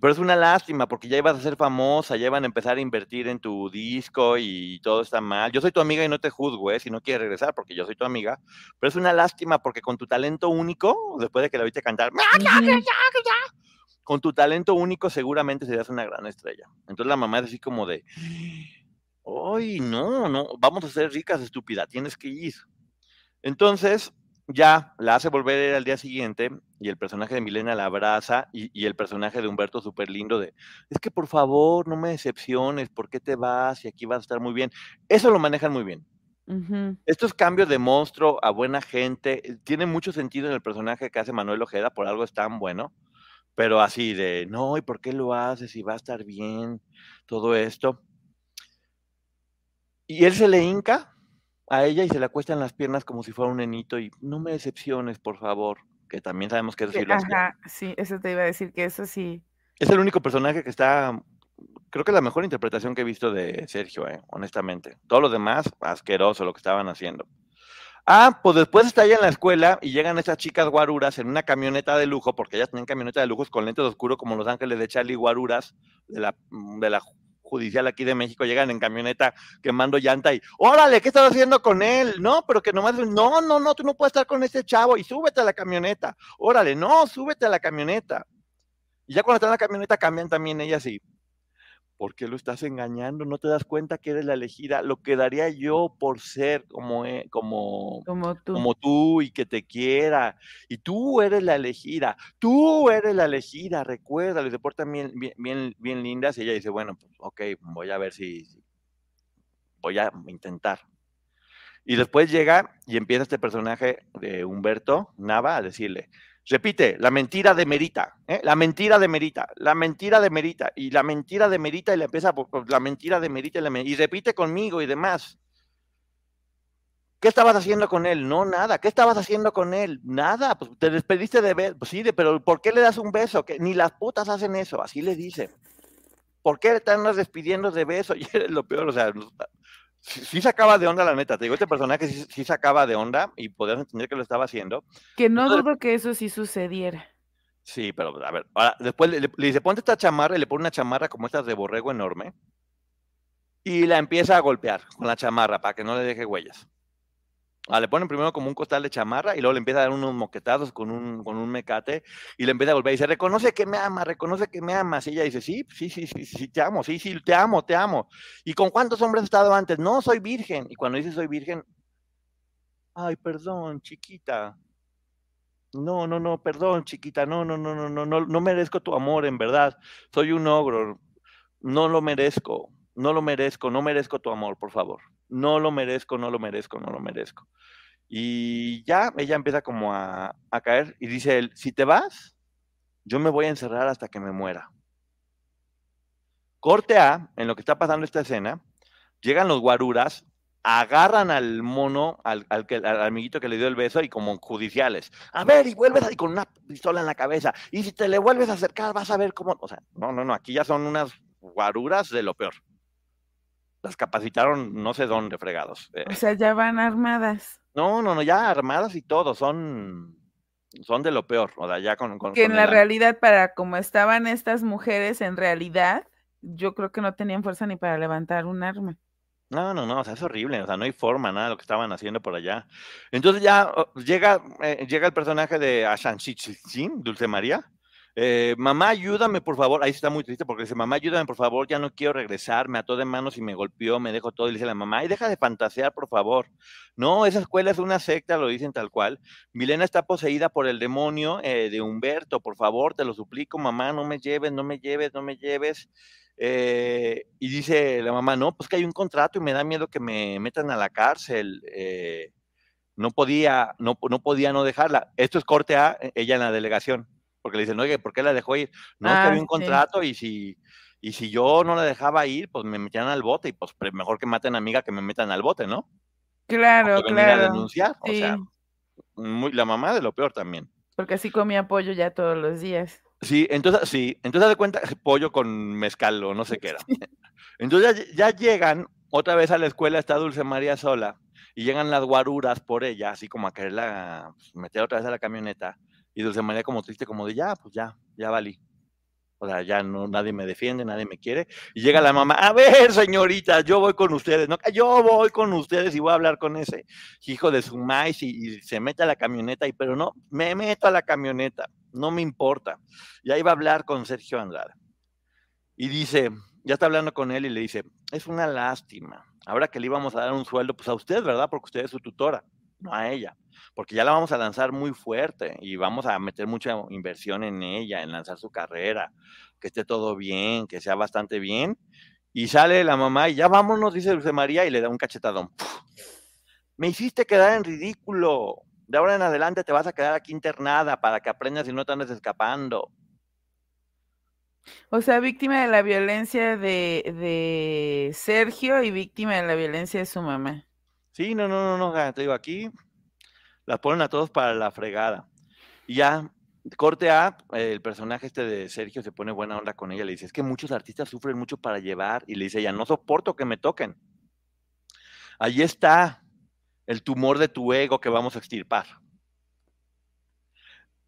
pero es una lástima porque ya ibas a ser famosa, ya iban a empezar a invertir en tu disco y todo está mal. Yo soy tu amiga y no te juzgo, ¿eh? si no quieres regresar porque yo soy tu amiga. Pero es una lástima porque con tu talento único, después de que la viste cantar, con tu talento único seguramente serías una gran estrella. Entonces la mamá es así como de, ¡ay, no, no! Vamos a ser ricas, estúpida, tienes que ir. Entonces, ya la hace volver al día siguiente y el personaje de Milena la abraza y, el personaje de Humberto súper lindo de, es que por favor no me decepciones, ¿por qué te vas? Y aquí vas a estar muy bien. Eso lo manejan muy bien. Estos cambios de monstruo a buena gente, eh, tiene mucho sentido en el personaje que hace Manuel Ojeda, por algo es tan bueno, pero así de, no, ¿y por qué lo haces? Y va a estar bien, todo esto. Y él se le hinca a ella y se le acuesta en las piernas como si fuera un nenito y no me decepciones, por favor, que también sabemos que eso sí lo Ajá, sí, eso te iba a decir que eso sí. Es el único personaje que está, creo que la mejor interpretación que he visto de Sergio, eh, honestamente. Todo lo demás, asqueroso lo que estaban haciendo. Ah, pues después está ella en la escuela y llegan estas chicas guaruras en una camioneta de lujo, porque ellas tenían camioneta de lujos con lentes oscuros como Los Ángeles de Charlie Guaruras, de la, de la judicial aquí de México, llegan en camioneta quemando llanta y, órale, ¿qué estás haciendo con él? No, pero que nomás, no, no, no, tú no puedes estar con este chavo y súbete a la camioneta. Órale, no, súbete a la camioneta. Y ya cuando están en la camioneta cambian también ellas y, ¿por qué lo estás engañando? ¿No te das cuenta que eres la elegida? Lo que daría yo por ser como, e, como, Como tú. como tú y que te quiera. Y tú eres la elegida, tú eres la elegida, recuérdalo. Y se portan bien, bien, bien, bien lindas. Y ella dice, bueno, pues ok, voy a ver si, si- voy a intentar. Y después llega y empieza este personaje de Humberto Nava a decirle, repite, la mentira de Merita, ¿eh? la mentira de Merita, la mentira de Merita, y la mentira de Merita, y le empieza por, la mentira de Merita, y, la y repite conmigo y demás. ¿Qué estabas haciendo con él? No, nada. ¿Qué estabas haciendo con él? Nada. Pues te despediste de ver. Pues sí, pero ¿por qué le das un beso? Que ni las putas hacen eso. Así le dice. ¿Por qué te andas despidiendo de beso? Y eres lo peor, o sea, sí, sí sacaba de onda la neta. Te digo, este personaje sí, sí sacaba de onda y podías entender que lo estaba haciendo. Que no Entonces- dudo que eso sí sucediera. Sí, pero a ver, ahora, después le, le- le dice, ponte esta chamarra y le pone una chamarra como estas de borrego enorme y la empieza a golpear con la chamarra para que no le deje huellas. Le ponen primero como un costal de chamarra y luego le empieza a dar unos moquetazos con un, con un mecate y le empieza a golpear y dice, reconoce que me ama, reconoce que me amas. Y ella dice, sí, sí, sí, sí, sí, te amo, sí, sí, te amo, te amo. ¿Y con cuántos hombres has estado antes? No, soy virgen. Y cuando dice soy virgen, ay, perdón, chiquita. No, no, no, perdón, chiquita, no, no, no, no, no, no, no merezco tu amor, en verdad. Soy un ogro. No lo merezco, no lo merezco, no merezco tu amor, por favor. No lo merezco, no lo merezco, no lo merezco. Y ya ella empieza como a, a caer y dice él, si te vas, yo me voy a encerrar hasta que me muera. Corte A, en lo que está pasando esta escena, llegan los guaruras, agarran al mono, al, al, que, al amiguito que le dio el beso, y como judiciales. A ver, y vuelves ahí con una pistola en la cabeza. Y si te le vuelves a acercar, vas a ver cómo. O sea, no, no, no, aquí ya son unas guaruras de lo peor. Las capacitaron no sé dónde, fregados. Eh, O sea, ya van armadas. no, no, no, ya armadas y todo, son, son de lo peor. O sea, ya con. con- Que con en la realidad, para como estaban estas mujeres, en realidad, yo creo que no tenían fuerza ni para levantar un arma. No, no, no, o sea, es horrible, o sea, no hay forma, nada de lo que estaban haciendo por allá. Entonces ya oh, llega, eh, llega el personaje de Ashanshichin, Dulce María. Eh, mamá, ayúdame, por favor. Ahí está muy triste porque dice, mamá, ayúdame, por favor, ya no quiero regresar, me ató de manos y me golpeó, me dejó todo. Y dice la mamá, ay, deja de fantasear, por favor. No, esa escuela es una secta, lo dicen tal cual. Milena está poseída por el demonio eh, de Humberto, por favor, te lo suplico, mamá, no me lleves, no me lleves, no me lleves. Eh, y dice la mamá, no, pues que hay un contrato y me da miedo que me metan a la cárcel. eh, no podía, no, no podía no dejarla. Esto es corte A, eh, ella en la delegación, porque le dicen, oye, ¿por qué la dejó ir? No, es que Ah, había un sí. contrato y si, y si yo no la dejaba ir, pues me metían al bote y pues mejor que maten a amiga que me metan al bote, ¿no? Claro, O que venir a claro. O sea, muy, la mamá de lo peor también. porque así comía pollo ya todos los días. Sí, entonces, sí, entonces de cuenta pollo con mezcal o no sé qué era. Entonces ya, ya llegan otra vez a la escuela, está Dulce María sola, y llegan las guaruras por ella, así como a quererla pues, meter otra vez a la camioneta, y Dulce María como triste, como de ya, pues ya, ya valí. O sea, ya no, nadie me defiende, nadie me quiere. Y llega la mamá, a ver, señorita, yo voy con ustedes, ¿no? Yo voy con ustedes y voy a hablar con ese hijo de su maíz y, se mete a la camioneta, y pero no, me meto a la camioneta, no me importa. Y ahí va a hablar con Sergio Andrade. Y dice, ya está hablando con él y le dice, es una lástima. Ahora que le íbamos a dar un sueldo, pues a usted, ¿verdad? Porque usted es su tutora, no a ella. Porque ya la vamos a lanzar muy fuerte y vamos a meter mucha inversión en ella, en lanzar su carrera, que esté todo bien, que sea bastante bien. Y sale la mamá y ya vámonos, dice Dulce María, y le da un cachetadón. Me hiciste quedar en ridículo. De ahora en adelante te vas a quedar aquí internada para que aprendas y no te andes escapando. O sea, víctima de la violencia de Sergio y víctima de la violencia de su mamá. Sí, no, no, no, no, te digo, aquí las ponen a todos para la fregada. Y ya, corte A, el personaje este de Sergio se pone buena onda con ella, le dice, es que muchos artistas sufren mucho para llevar, y le dice ella, no soporto que me toquen. Ahí está el tumor de tu ego que vamos a extirpar.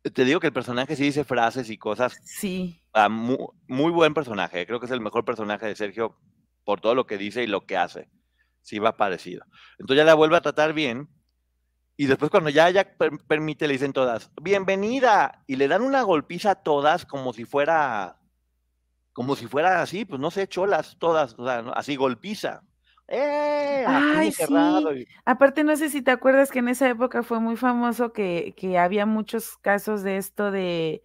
Te digo que el personaje sí dice frases y cosas Sí. Ah, mu- muy, buen personaje. Creo que es el mejor personaje de Sergio por todo lo que dice y lo que hace. Sí va parecido. Entonces ya la vuelve a tratar bien. Y después cuando ya ella permite, le dicen todas, bienvenida. Y le dan una golpiza a todas como si fuera, como si fuera así, pues no sé, cholas, todas, o sea, así golpiza. ¡Eh! Ay, sí. Aparte, no sé si te acuerdas que en esa época fue muy famoso que, que había muchos casos de esto de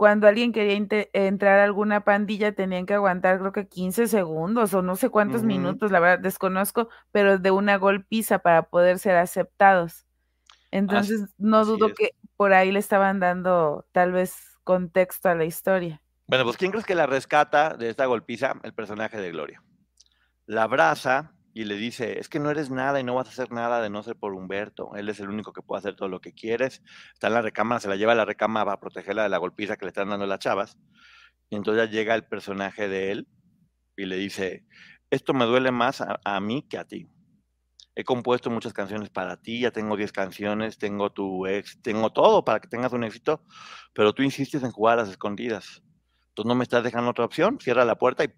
cuando alguien quería entrar a alguna pandilla tenían que aguantar creo que 15 segundos o no sé cuántos minutos, la verdad desconozco, pero de una golpiza para poder ser aceptados. Entonces, no dudo que por ahí le estaban dando tal vez contexto a la historia. Bueno, pues ¿quién crees que la rescata de esta golpiza? El personaje de Gloria. La abraza y le dice, es que no eres nada y no vas a hacer nada de no ser por Humberto. Él es el único que puede hacer todo lo que quieres. Está en la recámara, se la lleva a la recámara para protegerla de la golpiza que le están dando las chavas. Y entonces ya llega el personaje de él y le dice, esto me duele más a, mí que a ti. He compuesto muchas canciones para ti, ya tengo 10 canciones, tengo tu ex, tengo todo para que tengas un éxito, pero tú insistes en jugar a las escondidas. Entonces no me estás dejando otra opción, cierra la puerta y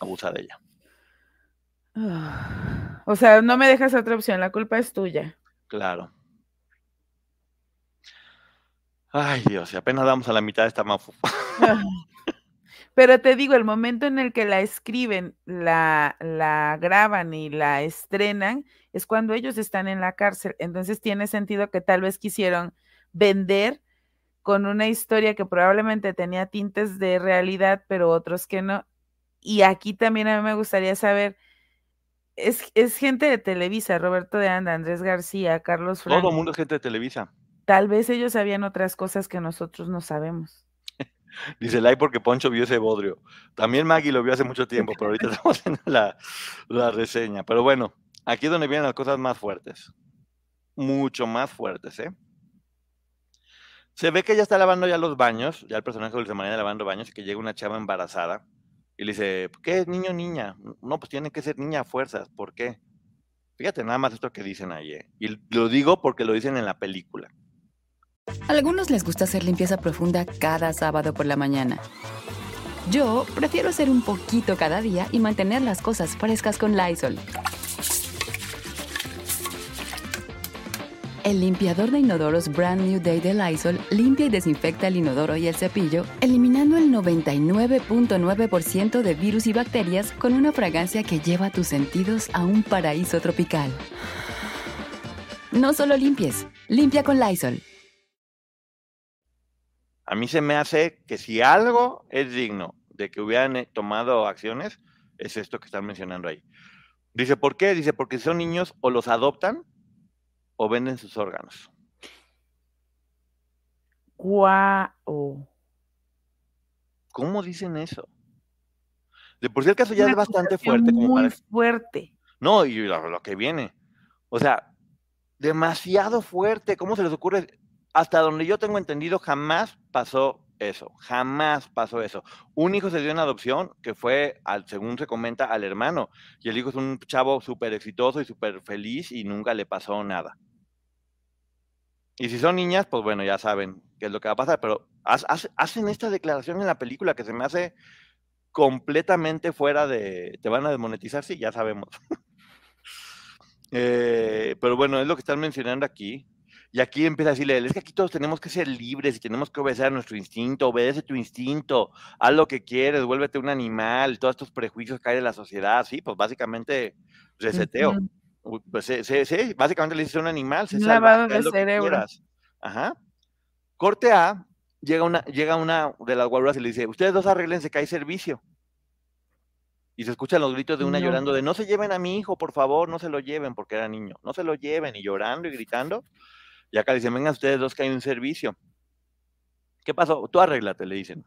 abusa de ella. O sea, no me dejas otra opción, la culpa es tuya. Claro. Ay, Dios, y apenas damos a la mitad de esta mafu. Pero te digo, el momento en el que la escriben, la, la graban y la estrenan, es cuando ellos están en la cárcel. Entonces tiene sentido que tal vez quisieron vender con una historia que probablemente tenía tintes de realidad, pero otros que no. Y aquí también a mí me gustaría saber es, gente de Televisa, Roberto de Anda, Andrés García, Carlos Franco. Todo el mundo es gente de Televisa. Tal vez ellos sabían otras cosas que nosotros no sabemos. Dice like porque Poncho vio ese bodrio. También Maggie lo vio hace mucho tiempo, pero ahorita estamos haciendo la, la reseña. Pero bueno, aquí es donde vienen las cosas más fuertes. Mucho más fuertes, ¿eh? Se ve que ya está lavando ya los baños, ya el personaje de Dulce María lavando baños y que llega una chava embarazada y le dice, ¿qué es niño o niña? No, pues tiene que ser niña a fuerzas. ¿Por qué? Fíjate nada más esto que dicen ahí. ¿eh? Y lo digo porque lo dicen en la película. algunos les gusta hacer limpieza profunda cada sábado por la mañana. Yo prefiero hacer un poquito cada día y mantener las cosas frescas con Lysol. El limpiador de inodoros Brand New Day de Lysol limpia y desinfecta el inodoro y el cepillo, eliminando el 99.9% de virus y bacterias con una fragancia que lleva tus sentidos a un paraíso tropical. No solo limpies, limpia con Lysol. A mí se me hace que si algo es digno de que hubieran eh, tomado acciones, es esto que están mencionando ahí. Dice, ¿por qué? Dice, porque son niños o los adoptan o venden sus órganos. Guau. ¿Cómo dicen eso? De por sí el caso ya es bastante fuerte. Como muy fuerte. No, y lo, que viene. O sea, demasiado fuerte. ¿Cómo se les ocurre? Hasta donde yo tengo entendido, jamás pasó eso. Jamás pasó eso. Un hijo se dio en adopción que fue, al, según se comenta, al hermano. Y el hijo es un chavo súper exitoso y súper feliz y nunca le pasó nada. Y si son niñas, pues bueno, ya saben qué es lo que va a pasar, pero hacen esta declaración en la película que se me hace completamente fuera de... ¿Te van a desmonetizar? Sí, ya sabemos. Eh, pero bueno, es lo que están mencionando aquí. Y aquí empieza a decirle, es que aquí todos tenemos que ser libres y tenemos que obedecer a nuestro instinto, obedece tu instinto, haz lo que quieres, vuélvete un animal, todos estos prejuicios que hay de la sociedad, sí, pues básicamente reseteo. Pues sí, básicamente le dice un animal, se lavado de cerebro. Ajá. Corte A, llega una, llega una de las guaruras y le dice, ustedes dos arreglense que hay servicio. Y se escuchan los gritos de una llorando de no se lleven a mi hijo, por favor, no se lo lleven, porque era niño, no se lo lleven, y llorando y gritando. Y acá dicen, vengan ustedes dos que hay un servicio. ¿Qué pasó? Tú arréglate, le dicen.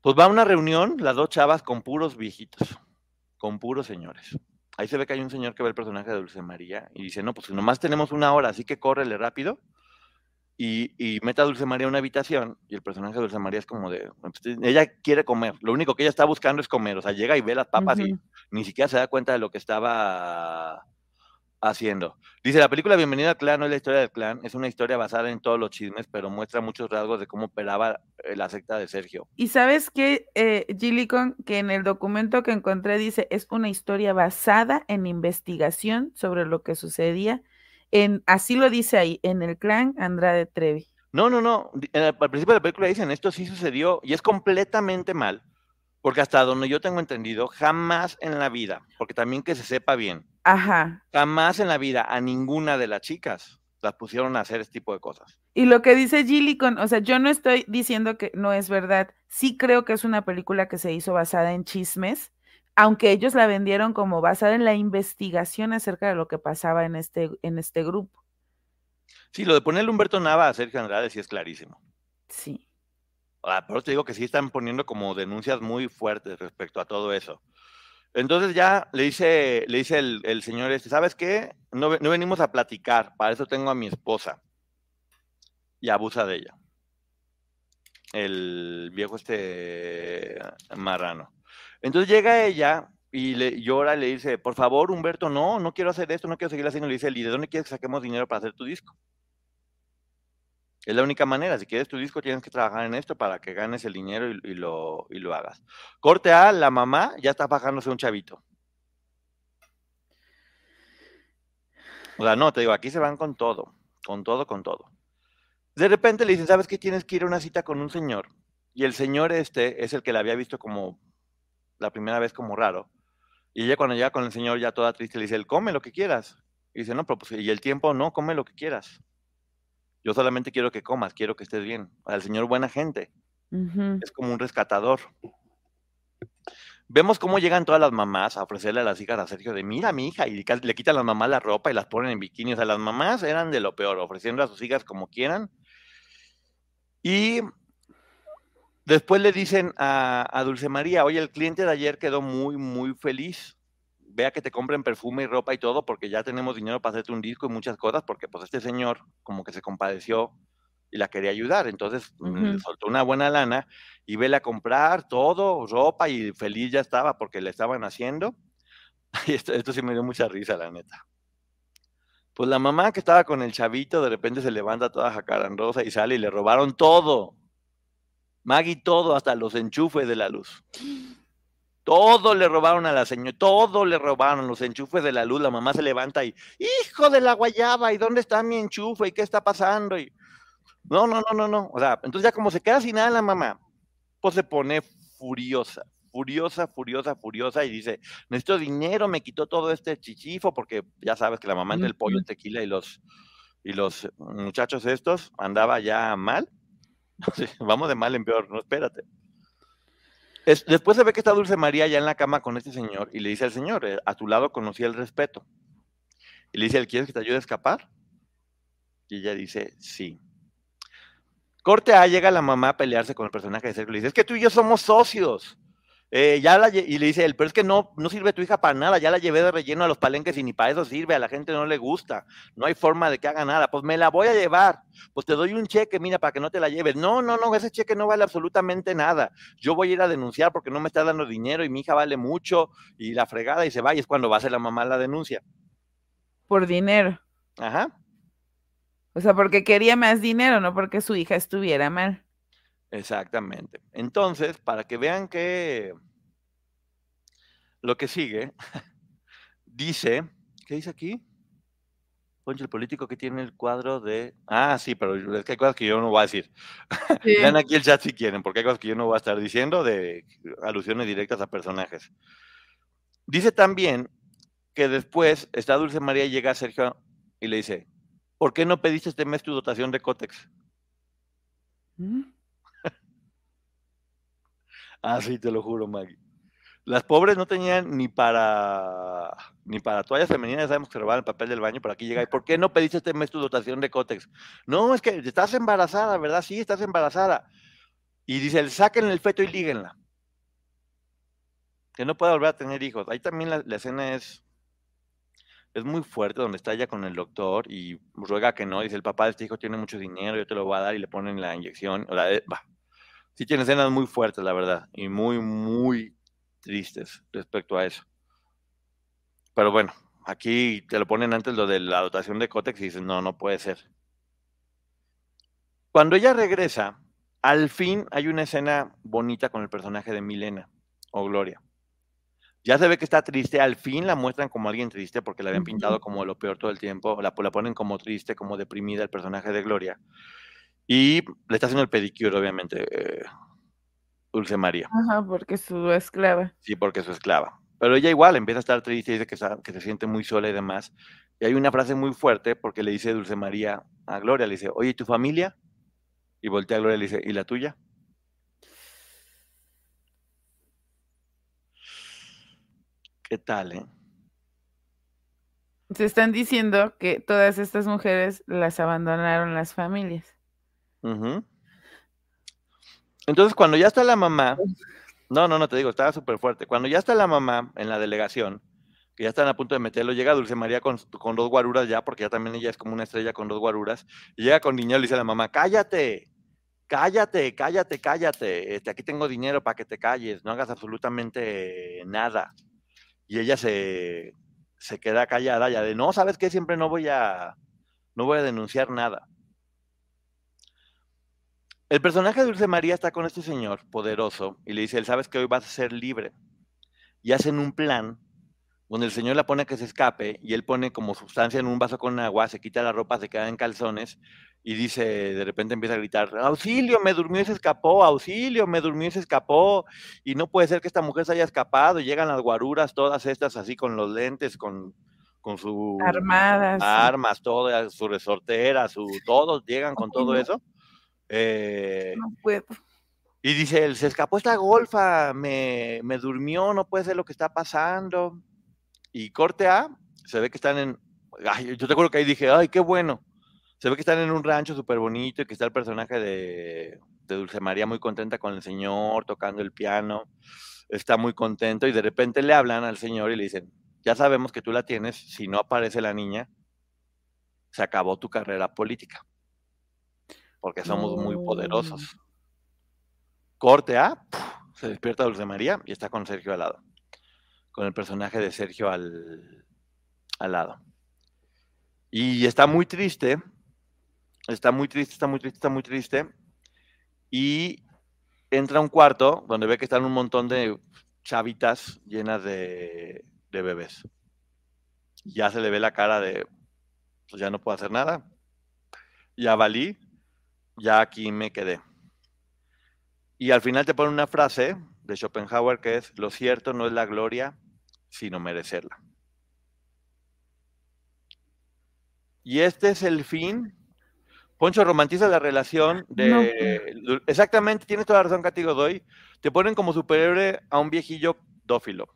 Pues va a una reunión, las dos chavas con puros viejitos, con puros señores. Ahí se ve que hay un señor que ve el personaje de Dulce María y dice, no, pues nomás tenemos una hora, así que córrele rápido. Y, y mete a Dulce María a una habitación y el personaje de Dulce María es como de, pues, ella quiere comer, lo único que ella está buscando es comer, o sea, llega y ve las papas y ni siquiera se da cuenta de lo que estaba haciendo. Dice, la película Bienvenida al Clan no es la historia del clan, es una historia basada en todos los chismes, pero muestra muchos rasgos de cómo operaba eh, la secta de Sergio. Y sabes que, eh, Gillicon, que en el documento que encontré dice, es una historia basada en investigación sobre lo que sucedía en, así lo dice ahí, en el clan Andrade Trevi. No, no, no, al principio de la película dicen, esto sí sucedió y es completamente mal, porque hasta donde yo tengo entendido, jamás en la vida, porque también que se sepa bien, Ajá. jamás en la vida a ninguna de las chicas las pusieron a hacer este tipo de cosas. Y lo que dice Gillicon, o sea, yo no estoy diciendo que no es verdad, sí creo que es una película que se hizo basada en chismes, aunque ellos la vendieron como basada en la investigación acerca de lo que pasaba en este, en este grupo. Sí, lo de ponerle Humberto Nava a Sergio Andrade sí es clarísimo. Sí. Ah, pero te digo que sí están poniendo como denuncias muy fuertes respecto a todo eso. Entonces ya le dice, le dice el, señor este, ¿sabes qué? No, no, venimos a platicar, para eso tengo a mi esposa. Y abusa de ella. El viejo este marrano. Entonces llega ella y le llora y le dice, por favor, Humberto, no, no quiero hacer esto, no quiero seguir haciendo. Le dice, ¿y de dónde quieres que saquemos dinero para hacer tu disco? Es la única manera. Si quieres tu disco, tienes que trabajar en esto para que ganes el dinero y, lo, y lo, hagas. Corte A, la mamá ya está bajándose un chavito. O sea, no, te digo, aquí se van con todo, con todo, con todo. De repente le dicen, ¿sabes qué? Tienes que ir a una cita con un señor. Y el señor este es el que la había visto como la primera vez como raro. Y ella cuando llega con el señor ya toda triste le dice, él come lo que quieras. Y dice, no, pero pues, y el tiempo, no, come lo que quieras. Yo solamente quiero que comas, quiero que estés bien. Al Señor buena gente. Es como un rescatador. Vemos cómo llegan todas las mamás a ofrecerle a las hijas a Sergio de, mira mi hija, y le quitan a las mamás la ropa y las ponen en bikini. O sea, las mamás eran de lo peor, ofreciendo a sus hijas como quieran. Y después le dicen a, a Dulce María, oye, el cliente de ayer quedó muy, muy feliz vea que te compren perfume y ropa y todo, porque ya tenemos dinero para hacerte un disco y muchas cosas, porque pues este señor como que se compadeció y la quería ayudar, entonces le soltó una buena lana y vele a comprar todo, ropa y feliz ya estaba porque le estaban haciendo. Y esto, esto sí me dio mucha risa, la neta. Pues la mamá que estaba con el chavito de repente se levanta toda jacarandosa y sale y le robaron todo. Maggie todo, hasta los enchufes de la luz. Todo le robaron a la señora, todo le robaron los enchufes de la luz. La mamá se levanta y, hijo de la guayaba, ¿y dónde está mi enchufe? ¿Y qué está pasando? Y, no, no, no, no, no. O sea, entonces ya como se queda sin nada la mamá, pues se pone furiosa, furiosa, furiosa, furiosa y dice, necesito dinero, me quitó todo este chichifo, porque ya sabes que la mamá entre el pollo, el tequila y los, y los muchachos estos andaba ya mal. Vamos de mal en peor, no, espérate después se ve que está Dulce María ya en la cama con este señor y le dice al señor, eh, a tu lado conocí el respeto. Y le dice, ¿quieres que te ayude a escapar? Y ella dice, sí. Corte A, llega la mamá a pelearse con el personaje de Sergio. Le dice, es que tú y yo somos socios. Eh, ya la, y le dice él, pero es que no, no sirve tu hija para nada, ya la llevé de relleno a los palenques y ni para eso sirve, a la gente no le gusta, no hay forma de que haga nada, pues me la voy a llevar, pues te doy un cheque, mira, para que no te la lleves. No, no, no, ese cheque no vale absolutamente nada. Yo voy a ir a denunciar porque no me está dando dinero y mi hija vale mucho y la fregada y se va y es cuando va a hacer la mamá la denuncia. Por dinero. Ajá. O sea, porque quería más dinero, no porque su hija estuviera mal. Exactamente. Entonces, para que vean que lo que sigue, dice, ¿qué dice aquí? Poncho, el político que tiene el cuadro de... Ah, sí, pero es que hay cosas que yo no voy a decir. Vean aquí el chat si quieren, porque hay cosas que yo no voy a estar diciendo de alusiones directas a personajes. Dice también que después está Dulce María y llega a Sergio y le dice, ¿por qué no pediste este mes tu dotación de Cotex? ¿Mm? Ah, sí, te lo juro, Maggie. Las pobres no tenían ni para ni para toallas femeninas, sabemos que robaban el papel del baño, por aquí llega. ¿Y por qué no pediste este mes tu dotación de Cotex? No, es que estás embarazada, ¿verdad? Sí, estás embarazada. Y dice, saquen el feto y líguenla. Que no pueda volver a tener hijos. Ahí también la, escena es, es muy fuerte, donde está ella con el doctor y ruega que no. Dice, el papá de este hijo tiene mucho dinero, yo te lo voy a dar y le ponen la inyección. O la, eh, va, sí tiene escenas muy fuertes, la verdad, y muy, muy tristes respecto a eso. Pero bueno, aquí te lo ponen antes lo de la dotación de Cotex y dices, no, no puede ser. Cuando ella regresa, al fin hay una escena bonita con el personaje de Milena o Gloria. Ya se ve que está triste, al fin la muestran como alguien triste porque la habían pintado como lo peor todo el tiempo, la, la ponen como triste, como deprimida el personaje de Gloria. Y le está haciendo el pedicure, obviamente, eh, Dulce María. Ajá, porque es su esclava. Sí, porque es su esclava. Pero ella igual empieza a estar triste, dice que, que se siente muy sola y demás. Y hay una frase muy fuerte porque le dice Dulce María a Gloria, le dice, oye, ¿y tu familia? Y voltea a Gloria y le dice, ¿y la tuya? ¿Qué tal, eh? Se están diciendo que todas estas mujeres las abandonaron las familias. Entonces, cuando ya está la mamá, no, no, no te digo, estaba súper fuerte. Cuando ya está la mamá en la delegación, que ya están a punto de meterlo, llega Dulce María con, dos guaruras ya, porque ya también ella es como una estrella con dos guaruras, y llega con dinero y dice a la mamá, cállate, cállate, cállate, cállate, este, aquí tengo dinero para que te calles, no hagas absolutamente nada. Y ella se, se queda callada ya de, no, ¿sabes qué? Siempre no voy a, no voy a denunciar nada. El personaje de Dulce María está con este señor poderoso y le dice, él sabes que hoy vas a ser libre. Y hacen un plan donde el señor la pone a que se escape y él pone como sustancia en un vaso con agua, se quita la ropa, se queda en calzones y dice, de repente empieza a gritar, auxilio, me durmió y se escapó, auxilio, me durmió y se escapó, y no puede ser que esta mujer se haya escapado, y llegan las guaruras, todas estas así con los lentes, con, con su... Armadas. Armas, todo, su resortera, su, todos llegan con todo eso. Eh, no puedo. Y dice él, se escapó esta golfa, me, me durmió, no puede ser lo que está pasando. Y corte A, se ve que están en... yo te acuerdo que ahí dije, ay, qué bueno se ve que están en un rancho súper bonito y que está el personaje de, Dulce María muy contenta con el señor, tocando el piano, está muy contento y de repente le hablan al señor y le dicen, ya sabemos que tú la tienes, si no aparece la niña, se acabó tu carrera política, porque somos muy poderosos. Corte A, se despierta Dulce María y está con Sergio al lado, con el personaje de Sergio al, al lado. Y está muy triste Está muy triste, está muy triste, está muy triste. Y entra a un cuarto donde ve que están un montón de chavitas llenas de, bebés. Ya se le ve la cara de, pues ya no puedo hacer nada. Ya valí, ya aquí me quedé. Y al final te pone una frase de Schopenhauer que es, lo cierto no es la gloria, sino merecerla. Y este es el fin Poncho romantiza la relación de. Exactamente, tienes toda la razón, Katy Godoy. Te ponen como superhéroe a un viejillo dófilo.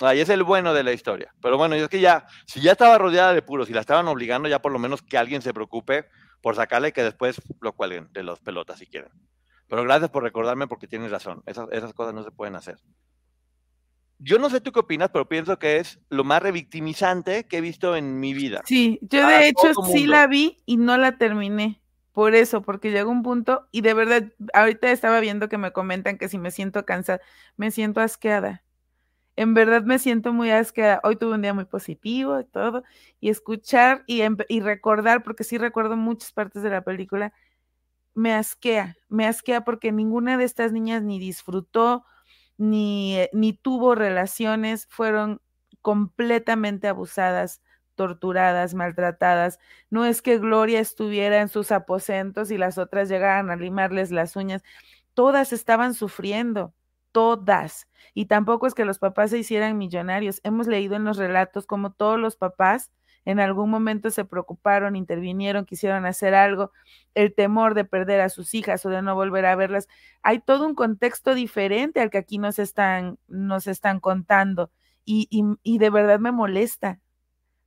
Ahí es el bueno de la historia. Pero bueno, es que ya, si ya estaba rodeada de puros y la estaban obligando, ya por lo menos que alguien se preocupe por sacarle y que después lo cuelguen de los pelotas si quieren. Pero gracias por recordarme porque tienes razón. Esas, esas cosas no se pueden hacer yo no sé tú qué opinas, pero pienso que es lo más revictimizante que he visto en mi vida. Sí, yo de hecho sí la vi y no la terminé. Por eso, porque llegó un punto y de verdad, ahorita estaba viendo que me comentan que si me siento cansada, me siento asqueada. En verdad me siento muy asqueada. Hoy tuve un día muy positivo y todo. Y escuchar y, y recordar, porque sí recuerdo muchas partes de la película, me asquea, me asquea porque ninguna de estas niñas ni disfrutó, ni, eh, ni tuvo relaciones, fueron completamente abusadas, torturadas, maltratadas. No es que Gloria estuviera en sus aposentos y las otras llegaran a limarles las uñas. Todas estaban sufriendo, todas. Y tampoco es que los papás se hicieran millonarios. Hemos leído en los relatos como todos los papás en algún momento se preocuparon, intervinieron, quisieron hacer algo, el temor de perder a sus hijas o de no volver a verlas. Hay todo un contexto diferente al que aquí nos están, nos están contando y, y, de verdad me molesta,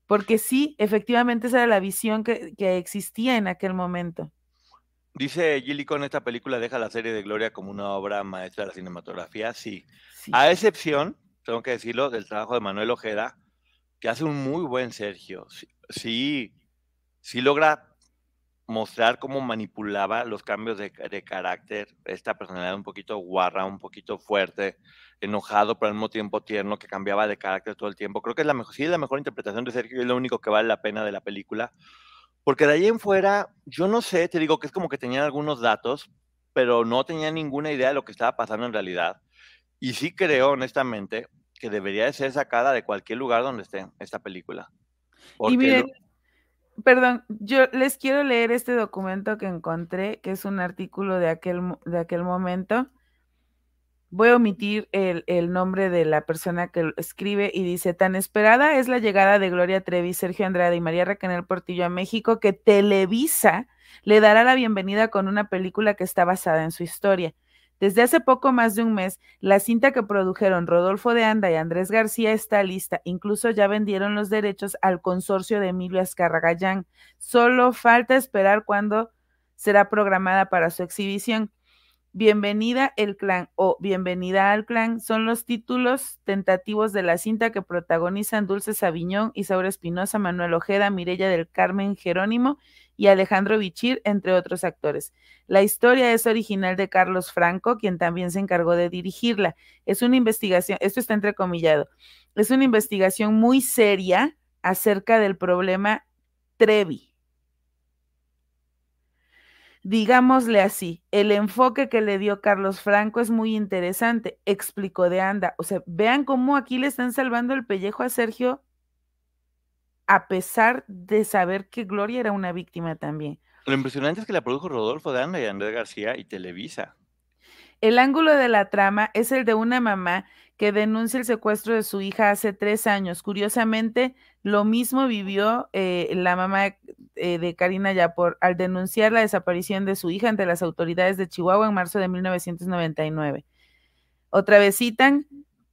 porque sí, efectivamente esa era la visión que, existía en aquel momento. Dice Gilly con esta película deja la serie de Gloria como una obra maestra de la cinematografía, sí. A excepción, tengo que decirlo, del trabajo de Manuel Ojeda, que hace un muy buen Sergio. Sí, sí, logra mostrar cómo manipulaba los cambios de, de, carácter, esta personalidad un poquito guarra, un poquito fuerte, enojado, pero al mismo tiempo tierno, que cambiaba de carácter todo el tiempo. Creo que es la mejor, sí, es la mejor interpretación de Sergio y es lo único que vale la pena de la película. Porque de ahí en fuera, yo no sé, te digo que es como que tenían algunos datos, pero no tenía ninguna idea de lo que estaba pasando en realidad. Y sí creo, honestamente, que debería de ser sacada de cualquier lugar donde esté esta película. y miren, perdón, yo les quiero leer este documento que encontré, que es un artículo de aquel, de aquel momento. Voy a omitir el, el, nombre de la persona que escribe y dice, tan esperada es la llegada de Gloria Trevi, Sergio Andrade y María Raquel Portillo a México que Televisa le dará la bienvenida con una película que está basada en su historia. Desde hace poco más de un mes, la cinta que produjeron Rodolfo de Anda y Andrés García está lista. Incluso ya vendieron los derechos al consorcio de Emilio Azcarragayán. Solo falta esperar cuándo será programada para su exhibición. Bienvenida el clan o Bienvenida al clan son los títulos tentativos de la cinta que protagonizan Dulce Sabiñón, Isaura Espinosa, Manuel Ojeda, Mirella del Carmen Jerónimo y Alejandro Bichir, entre otros actores. La historia es original de Carlos Franco, quien también se encargó de dirigirla. Es una investigación, esto está entrecomillado, es una investigación muy seria acerca del problema Trevi Digámosle así, el enfoque que le dio Carlos Franco es muy interesante, explicó de Anda. O sea, vean cómo aquí le están salvando el pellejo a Sergio a pesar de saber que Gloria era una víctima también. Lo impresionante es que la produjo Rodolfo de Anda y Andrés García y Televisa. El ángulo de la trama es el de una mamá que denuncia el secuestro de su hija hace tres años. Curiosamente, lo mismo vivió eh, la mamá eh, de Karina Yapor al denunciar la desaparición de su hija ante las autoridades de Chihuahua en marzo de 1999. Otra vez citan,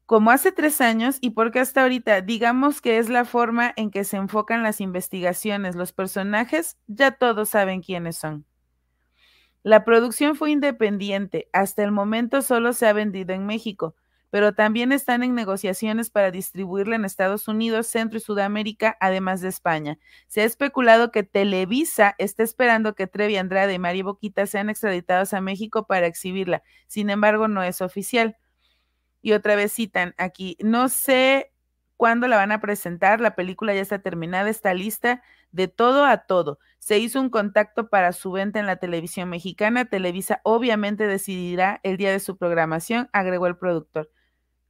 como hace tres años y porque hasta ahorita, digamos que es la forma en que se enfocan las investigaciones, los personajes, ya todos saben quiénes son. La producción fue independiente, hasta el momento solo se ha vendido en México, pero también están en negociaciones para distribuirla en Estados Unidos, Centro y Sudamérica, además de España. Se ha especulado que Televisa está esperando que Trevi Andrade y Mari Boquita sean extraditados a México para exhibirla. Sin embargo, no es oficial. Y otra vez citan aquí, no sé cuándo la van a presentar, la película ya está terminada, está lista de todo a todo. Se hizo un contacto para su venta en la televisión mexicana. Televisa obviamente decidirá el día de su programación, agregó el productor.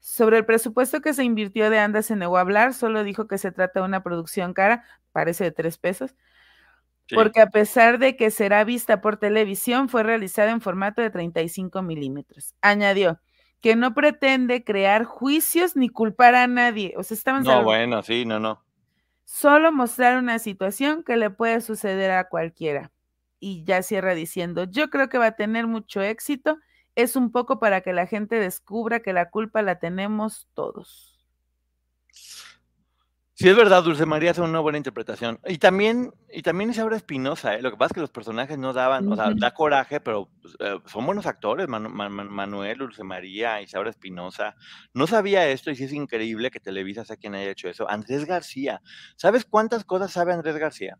Sobre el presupuesto que se invirtió de Anda se negó a hablar, solo dijo que se trata de una producción cara, parece de tres pesos, porque a pesar de que será vista por televisión, fue realizada en formato de 35 milímetros. Añadió que no pretende crear juicios ni culpar a nadie. O sea, estaban... No, bueno, sí, no, no solo mostrar una situación que le puede suceder a cualquiera. Y ya cierra diciendo, yo creo que va a tener mucho éxito, es un poco para que la gente descubra que la culpa la tenemos todos. Sí, es verdad, Dulce María hace una buena interpretación. Y también, y también Isaura Espinosa, ¿eh? lo que pasa es que los personajes no daban, o sea, da coraje, pero pues, eh, son buenos actores, Manuel, Dulce María, Isaura Espinosa. No sabía esto y sí es increíble que Televisa sea quien haya hecho eso. Andrés García, ¿sabes cuántas cosas sabe Andrés García?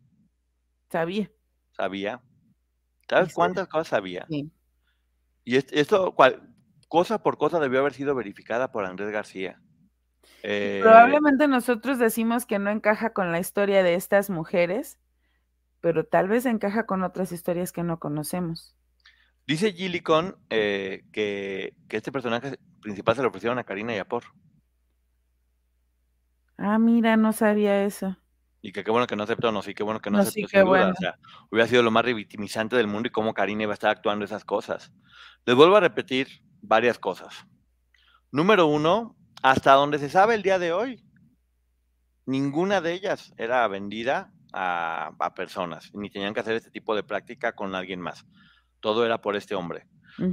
Sabía. Sabía. ¿Sabes cuántas cosas sabía? Sí. Y esto, cual, cosa por cosa debió haber sido verificada por Andrés García. Eh, Probablemente nosotros decimos que no encaja con la historia de estas mujeres, pero tal vez encaja con otras historias que no conocemos. Dice Gillicon eh, que, este personaje principal se lo ofrecieron a Karina y a Por. Ah, mira, no sabía eso. Y que qué bueno que no aceptó, no, sí, qué bueno que no, aceptó. Sí, O sea, hubiera sido lo más revictimizante del mundo y cómo Karina iba a estar actuando esas cosas. Les vuelvo a repetir varias cosas. Número uno, hasta donde se sabe el día de hoy, ninguna de ellas era vendida a, personas, ni tenían que hacer este tipo de práctica con alguien más. Todo era por este hombre.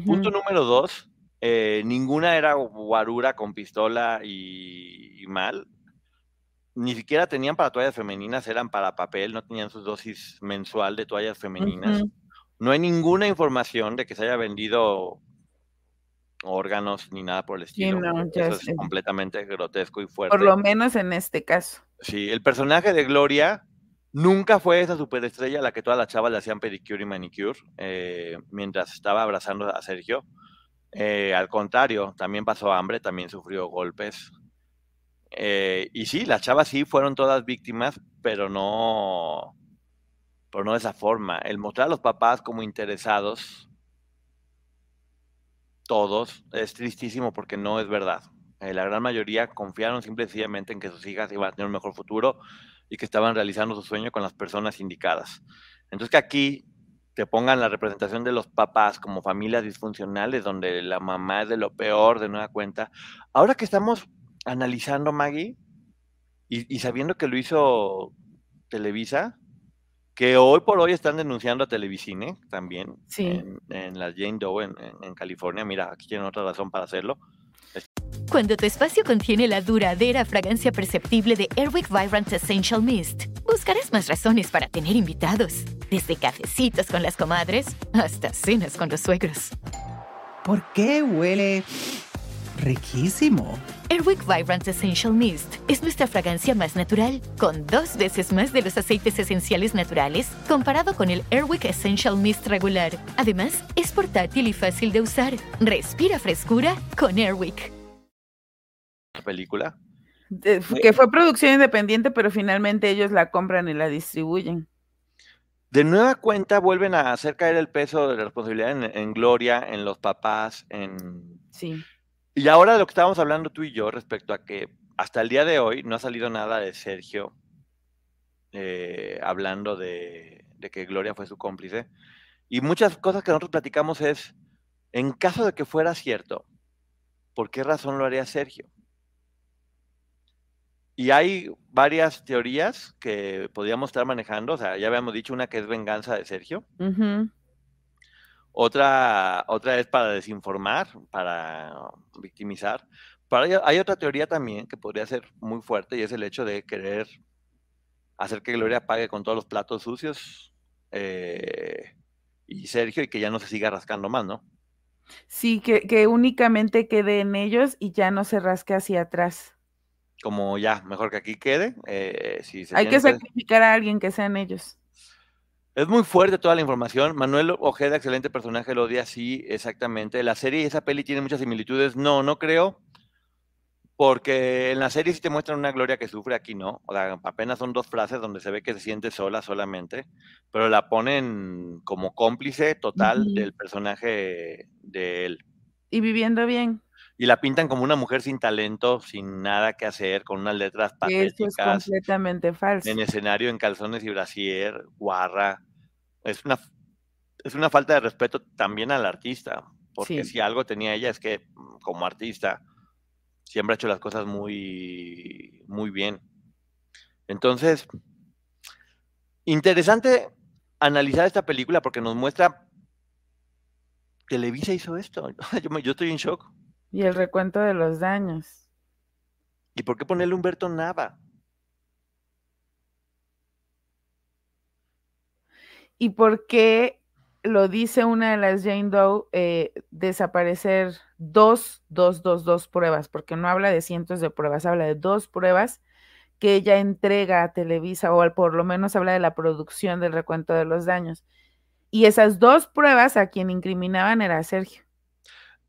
Punto número dos, eh, ninguna era guarura con pistola y, mal. Ni siquiera tenían para toallas femeninas, eran para papel, no tenían su dosis mensual de toallas femeninas. No hay ninguna información de que se haya vendido órganos ni nada por el estilo. Eso es, completamente grotesco y fuerte. Por lo menos en este caso. Sí, el personaje de Gloria Nunca fue esa superestrella a la que todas las chavas le hacían pedicure y manicure eh, mientras estaba abrazando a Sergio. Eh, al contrario, también pasó hambre, también sufrió golpes. Eh, y sí, las chavas sí fueron todas víctimas, pero no, pero no de esa forma. El mostrar a los papás como interesados, todos, es tristísimo porque no es verdad. la gran mayoría confiaron simplemente en que sus hijas iban a tener un mejor futuro y que estaban realizando su sueño con las personas indicadas. Entonces que aquí te pongan la representación de los papás como familias disfuncionales, donde la mamá es de lo peor, de nueva cuenta. Ahora que estamos analizando, Maggie, y, sabiendo que lo hizo Televisa, que hoy por hoy están denunciando a Televicine también, en, la Jane Doe en, en, California. Mira, aquí tienen otra razón para hacerlo. Cuando tu espacio contiene la duradera fragancia perceptible de Airwick Vibrant Essential Mist, buscarás más razones para tener invitados, desde cafecitos con las comadres hasta cenas con los suegros. ¿Por qué huele riquísimo? Airwick Vibrant Essential Mist es nuestra fragancia más natural, con dos veces más de los aceites esenciales naturales comparado con el Airwick Essential Mist regular. Además, es portátil y fácil de usar. Respira frescura con Airwick película. que fue producción independiente, pero finalmente ellos la compran y la distribuyen. De nueva cuenta vuelven a hacer caer el peso de la responsabilidad en, Gloria, en los papás, en... Sí. Y ahora lo que estábamos hablando tú y yo respecto a que hasta el día de hoy no ha salido nada de Sergio eh, hablando de, que Gloria fue su cómplice. Y muchas cosas que nosotros platicamos es, en caso de que fuera cierto, ¿por qué razón lo haría Sergio? Y hay varias teorías que podríamos estar manejando. O sea, ya habíamos dicho una que es venganza de Sergio. Otra, otra es para desinformar, para victimizar. Pero hay, otra teoría también que podría ser muy fuerte y es el hecho de querer hacer que Gloria pague con todos los platos sucios eh, y Sergio y que ya no se siga rascando más, ¿no? Sí, que, que únicamente quede en ellos y ya no se rasque hacia atrás como ya, mejor que aquí quede. Eh, Hay que sacrificar a alguien que sean ellos. Es muy fuerte toda la información. Manuel Ojeda, excelente personaje, lo odia, sí, exactamente. La serie y esa peli tiene muchas similitudes. No, no creo. Porque en la serie sí te muestran una Gloria que sufre, aquí no. O sea, apenas son dos frases donde se ve que se siente sola solamente, pero la ponen como cómplice total del personaje de él. Y viviendo bien y la pintan como una mujer sin talento, sin nada que hacer, con unas letras patéticas. Eso es completamente falso. En escenario, en calzones y brasier, guarra. Es una, es una falta de respeto también al artista, porque si algo tenía ella es que mm, como artista siempre ha hecho las cosas muy, muy bien. Entonces, interesante analizar esta película porque nos muestra Televisa hizo esto. Yo, yo estoy en shock. Y el recuento de los daños. ¿Y por qué ponerle Humberto Nava? ¿Y por qué lo dice una de las Jane Doe eh, desaparecer dos, dos, dos, dos pruebas? Porque no habla de cientos de pruebas, habla de dos pruebas que ella entrega a Televisa o por lo menos habla de la producción del recuento de los daños. Y esas dos pruebas a quien incriminaban era Sergio.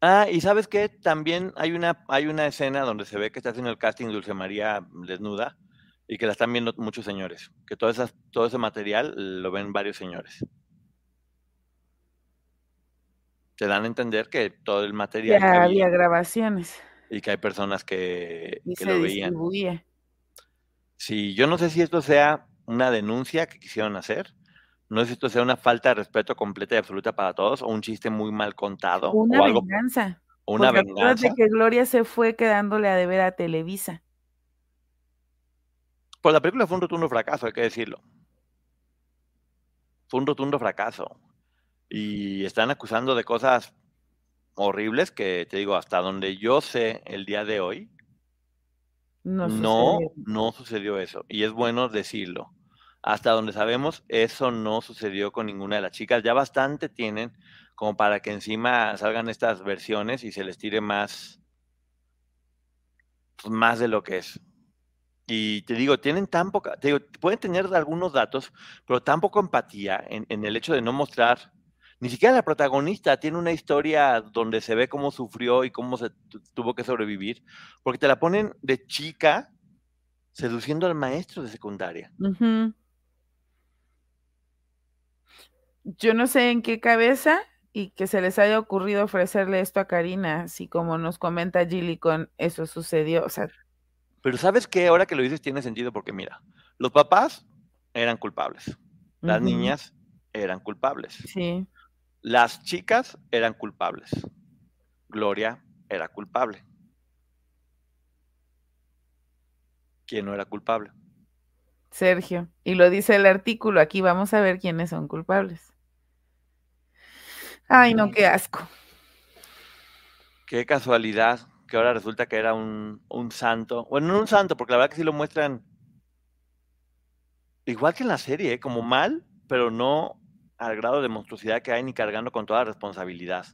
Ah, y sabes qué, también hay una, hay una escena donde se ve que está haciendo el casting Dulce María desnuda y que la están viendo muchos señores, que todo, esas, todo ese material lo ven varios señores. Te dan a entender que todo el material... Ya había, grabaciones. Y que hay personas que, que lo veían. Sí, yo no sé si esto sea una denuncia que quisieron hacer, no sé si esto sea una falta de respeto completa y absoluta para todos o un chiste muy mal contado. Una o algo, venganza. O una venganza. que Gloria se fue quedándole a deber a Televisa. Pues la película fue un rotundo fracaso, hay que decirlo. Fue un rotundo fracaso. Y están acusando de cosas horribles que, te digo, hasta donde yo sé el día de hoy, no, no, no sucedió eso. Y es bueno decirlo hasta donde sabemos, eso no sucedió con ninguna de las chicas. Ya bastante tienen como para que encima salgan estas versiones y se les tire más, pues, más de lo que es. Y te digo, tienen tan poca, te digo, pueden tener algunos datos, pero tan poca empatía en, en el hecho de no mostrar ni siquiera la protagonista tiene una historia donde se ve cómo sufrió y cómo se tuvo que sobrevivir, porque te la ponen de chica seduciendo al maestro de secundaria. Yo no sé en qué cabeza y que se les haya ocurrido ofrecerle esto a Karina, así como nos comenta Gilly con eso sucedió, o sea. Pero sabes qué, ahora que lo dices tiene sentido porque mira, los papás eran culpables, las niñas eran culpables. Sí. Las chicas eran culpables. Gloria era culpable. ¿Quién no era culpable? Sergio. Y lo dice el artículo. Aquí vamos a ver quiénes son culpables. Ay, no, qué asco. Qué casualidad que ahora resulta que era un, santo. Bueno, no un santo, porque la verdad que sí lo muestran igual que en la serie, ¿eh? como mal, pero no al grado de monstruosidad que hay ni cargando con toda responsabilidad.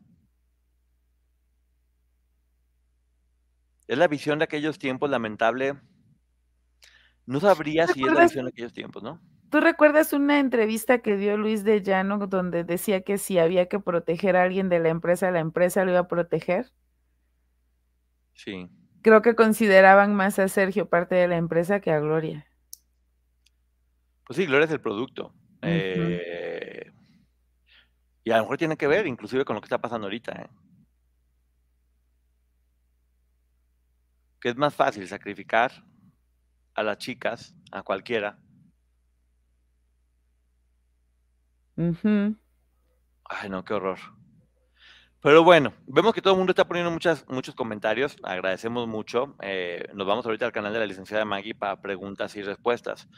Es la visión de aquellos tiempos lamentable. No sabría si es la visión de aquellos tiempos, ¿no? ¿Tú recuerdas una entrevista que dio Luis de Llano donde decía que si había que proteger a alguien de la empresa, la empresa lo iba a proteger? Sí. Creo que consideraban más a Sergio parte de la empresa que a Gloria. Pues sí, Gloria es el producto. eh, y a lo mejor tiene que ver inclusive con lo que está pasando ahorita. ¿eh? Que es más fácil sacrificar a las chicas, a cualquiera. Ay, no, qué horror. Pero bueno, vemos que todo el mundo está poniendo muchas, muchos comentarios. Agradecemos mucho. Eh, nos vamos ahorita al canal de la licenciada Maggie para preguntas y respuestas.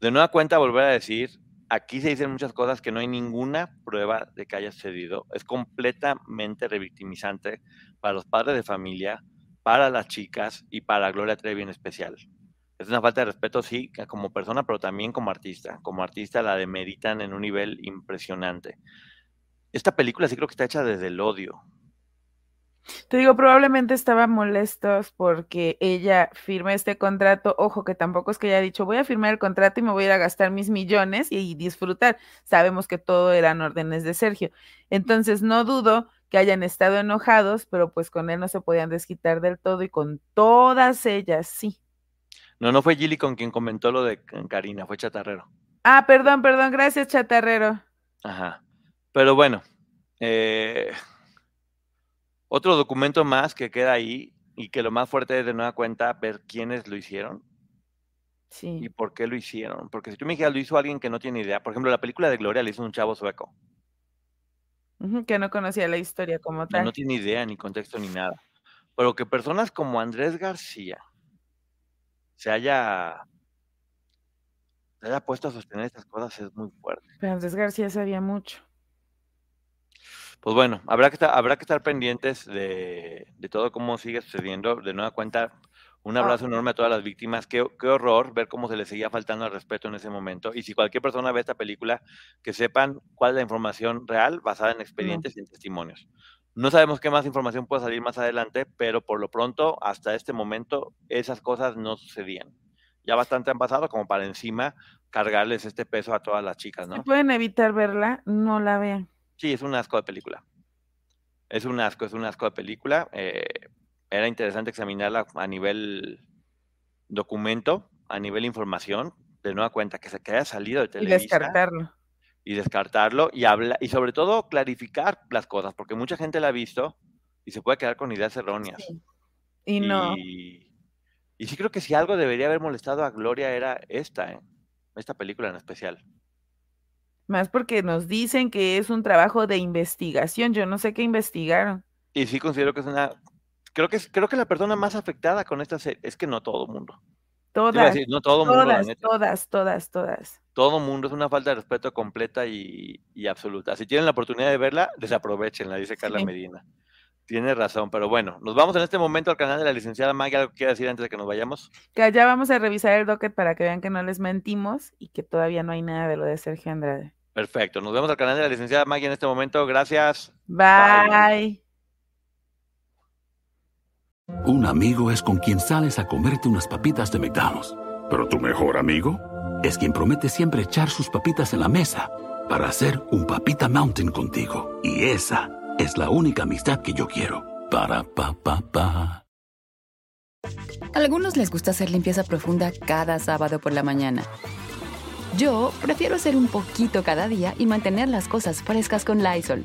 De nueva cuenta, volver a decir, aquí se dicen muchas cosas que no hay ninguna prueba de que haya sucedido. Es completamente revictimizante para los padres de familia, para las chicas y para Gloria Trevi en especial. Es una falta de respeto, sí, como persona, pero también como artista. Como artista la demeritan en un nivel impresionante. Esta película sí creo que está hecha desde el odio. Te digo, probablemente estaban molestos porque ella firma este contrato. Ojo, que tampoco es que haya dicho, voy a firmar el contrato y me voy a ir a gastar mis millones y disfrutar. Sabemos que todo eran órdenes de Sergio. Entonces, no dudo que hayan estado enojados, pero pues con él no se podían desquitar del todo y con todas ellas sí. No, no fue Gilly con quien comentó lo de Karina, fue Chatarrero. Ah, perdón, perdón, gracias, Chatarrero. Ajá. Pero bueno, eh, otro documento más que queda ahí y que lo más fuerte es de nueva cuenta ver quiénes lo hicieron. Sí. Y por qué lo hicieron. Porque si tú me dijeras, lo hizo alguien que no tiene idea. Por ejemplo, la película de Gloria le hizo un chavo sueco. que no conocía la historia como tal. no tiene idea, ni contexto, ni nada. Pero que personas como Andrés García se haya, se haya puesto a sostener estas cosas es muy fuerte. Pero Andrés García sabía mucho pues bueno, habrá que estar, habrá que estar pendientes de, todo cómo sigue sucediendo. De nueva cuenta, un ah. abrazo enorme a todas las víctimas. Qué, qué, horror ver cómo se les seguía faltando al respeto en ese momento. Y si cualquier persona ve esta película, que sepan cuál es la información real basada en expedientes y en testimonios. No sabemos qué más información puede salir más adelante, pero por lo pronto, hasta este momento, esas cosas no sucedían. Ya bastante han pasado como para encima cargarles este peso a todas las chicas, ¿no? Si pueden evitar verla, no la vean. Sí, es un asco de película. Es un asco, es un asco de película. Eh, era interesante examinarla a nivel documento, a nivel información, de nueva cuenta, que se que haya salido de Televisa. Y descartarlo. Y descartarlo y, habla, y sobre todo clarificar las cosas, porque mucha gente la ha visto y se puede quedar con ideas erróneas. Y no. Y, sí creo que si algo debería haber molestado a Gloria era esta, ¿eh? esta película en especial. Más porque nos dicen que es un trabajo de investigación. Yo no sé qué investigaron. Y sí considero que es una. Creo que es, creo que la persona más afectada con esta serie es que no todo el mundo. Todas. no todo mundo, todas, todas, todas, todas. Todo mundo es una falta de respeto completa y, absoluta. Si tienen la oportunidad de verla, desaprovechenla, dice Carla Medina. Tiene razón, pero bueno, nos vamos en este momento al canal de la licenciada Maggie. ¿Algo que quiera decir antes de que nos vayamos? Que ya vamos a revisar el docket para que vean que no les mentimos y que todavía no hay nada de lo de Sergio Andrade. Perfecto. Nos vemos al canal de la licenciada Maggie en este momento. Gracias. Bye. Un amigo es con quien sales a comerte unas papitas de McDonald's. Pero tu mejor amigo es quien promete siempre echar sus papitas en la mesa para hacer un papita mountain contigo. Y esa es la única amistad que yo quiero. Para pa pa pa. Algunos les gusta hacer limpieza profunda cada sábado por la mañana. Yo prefiero hacer un poquito cada día y mantener las cosas frescas con Lysol.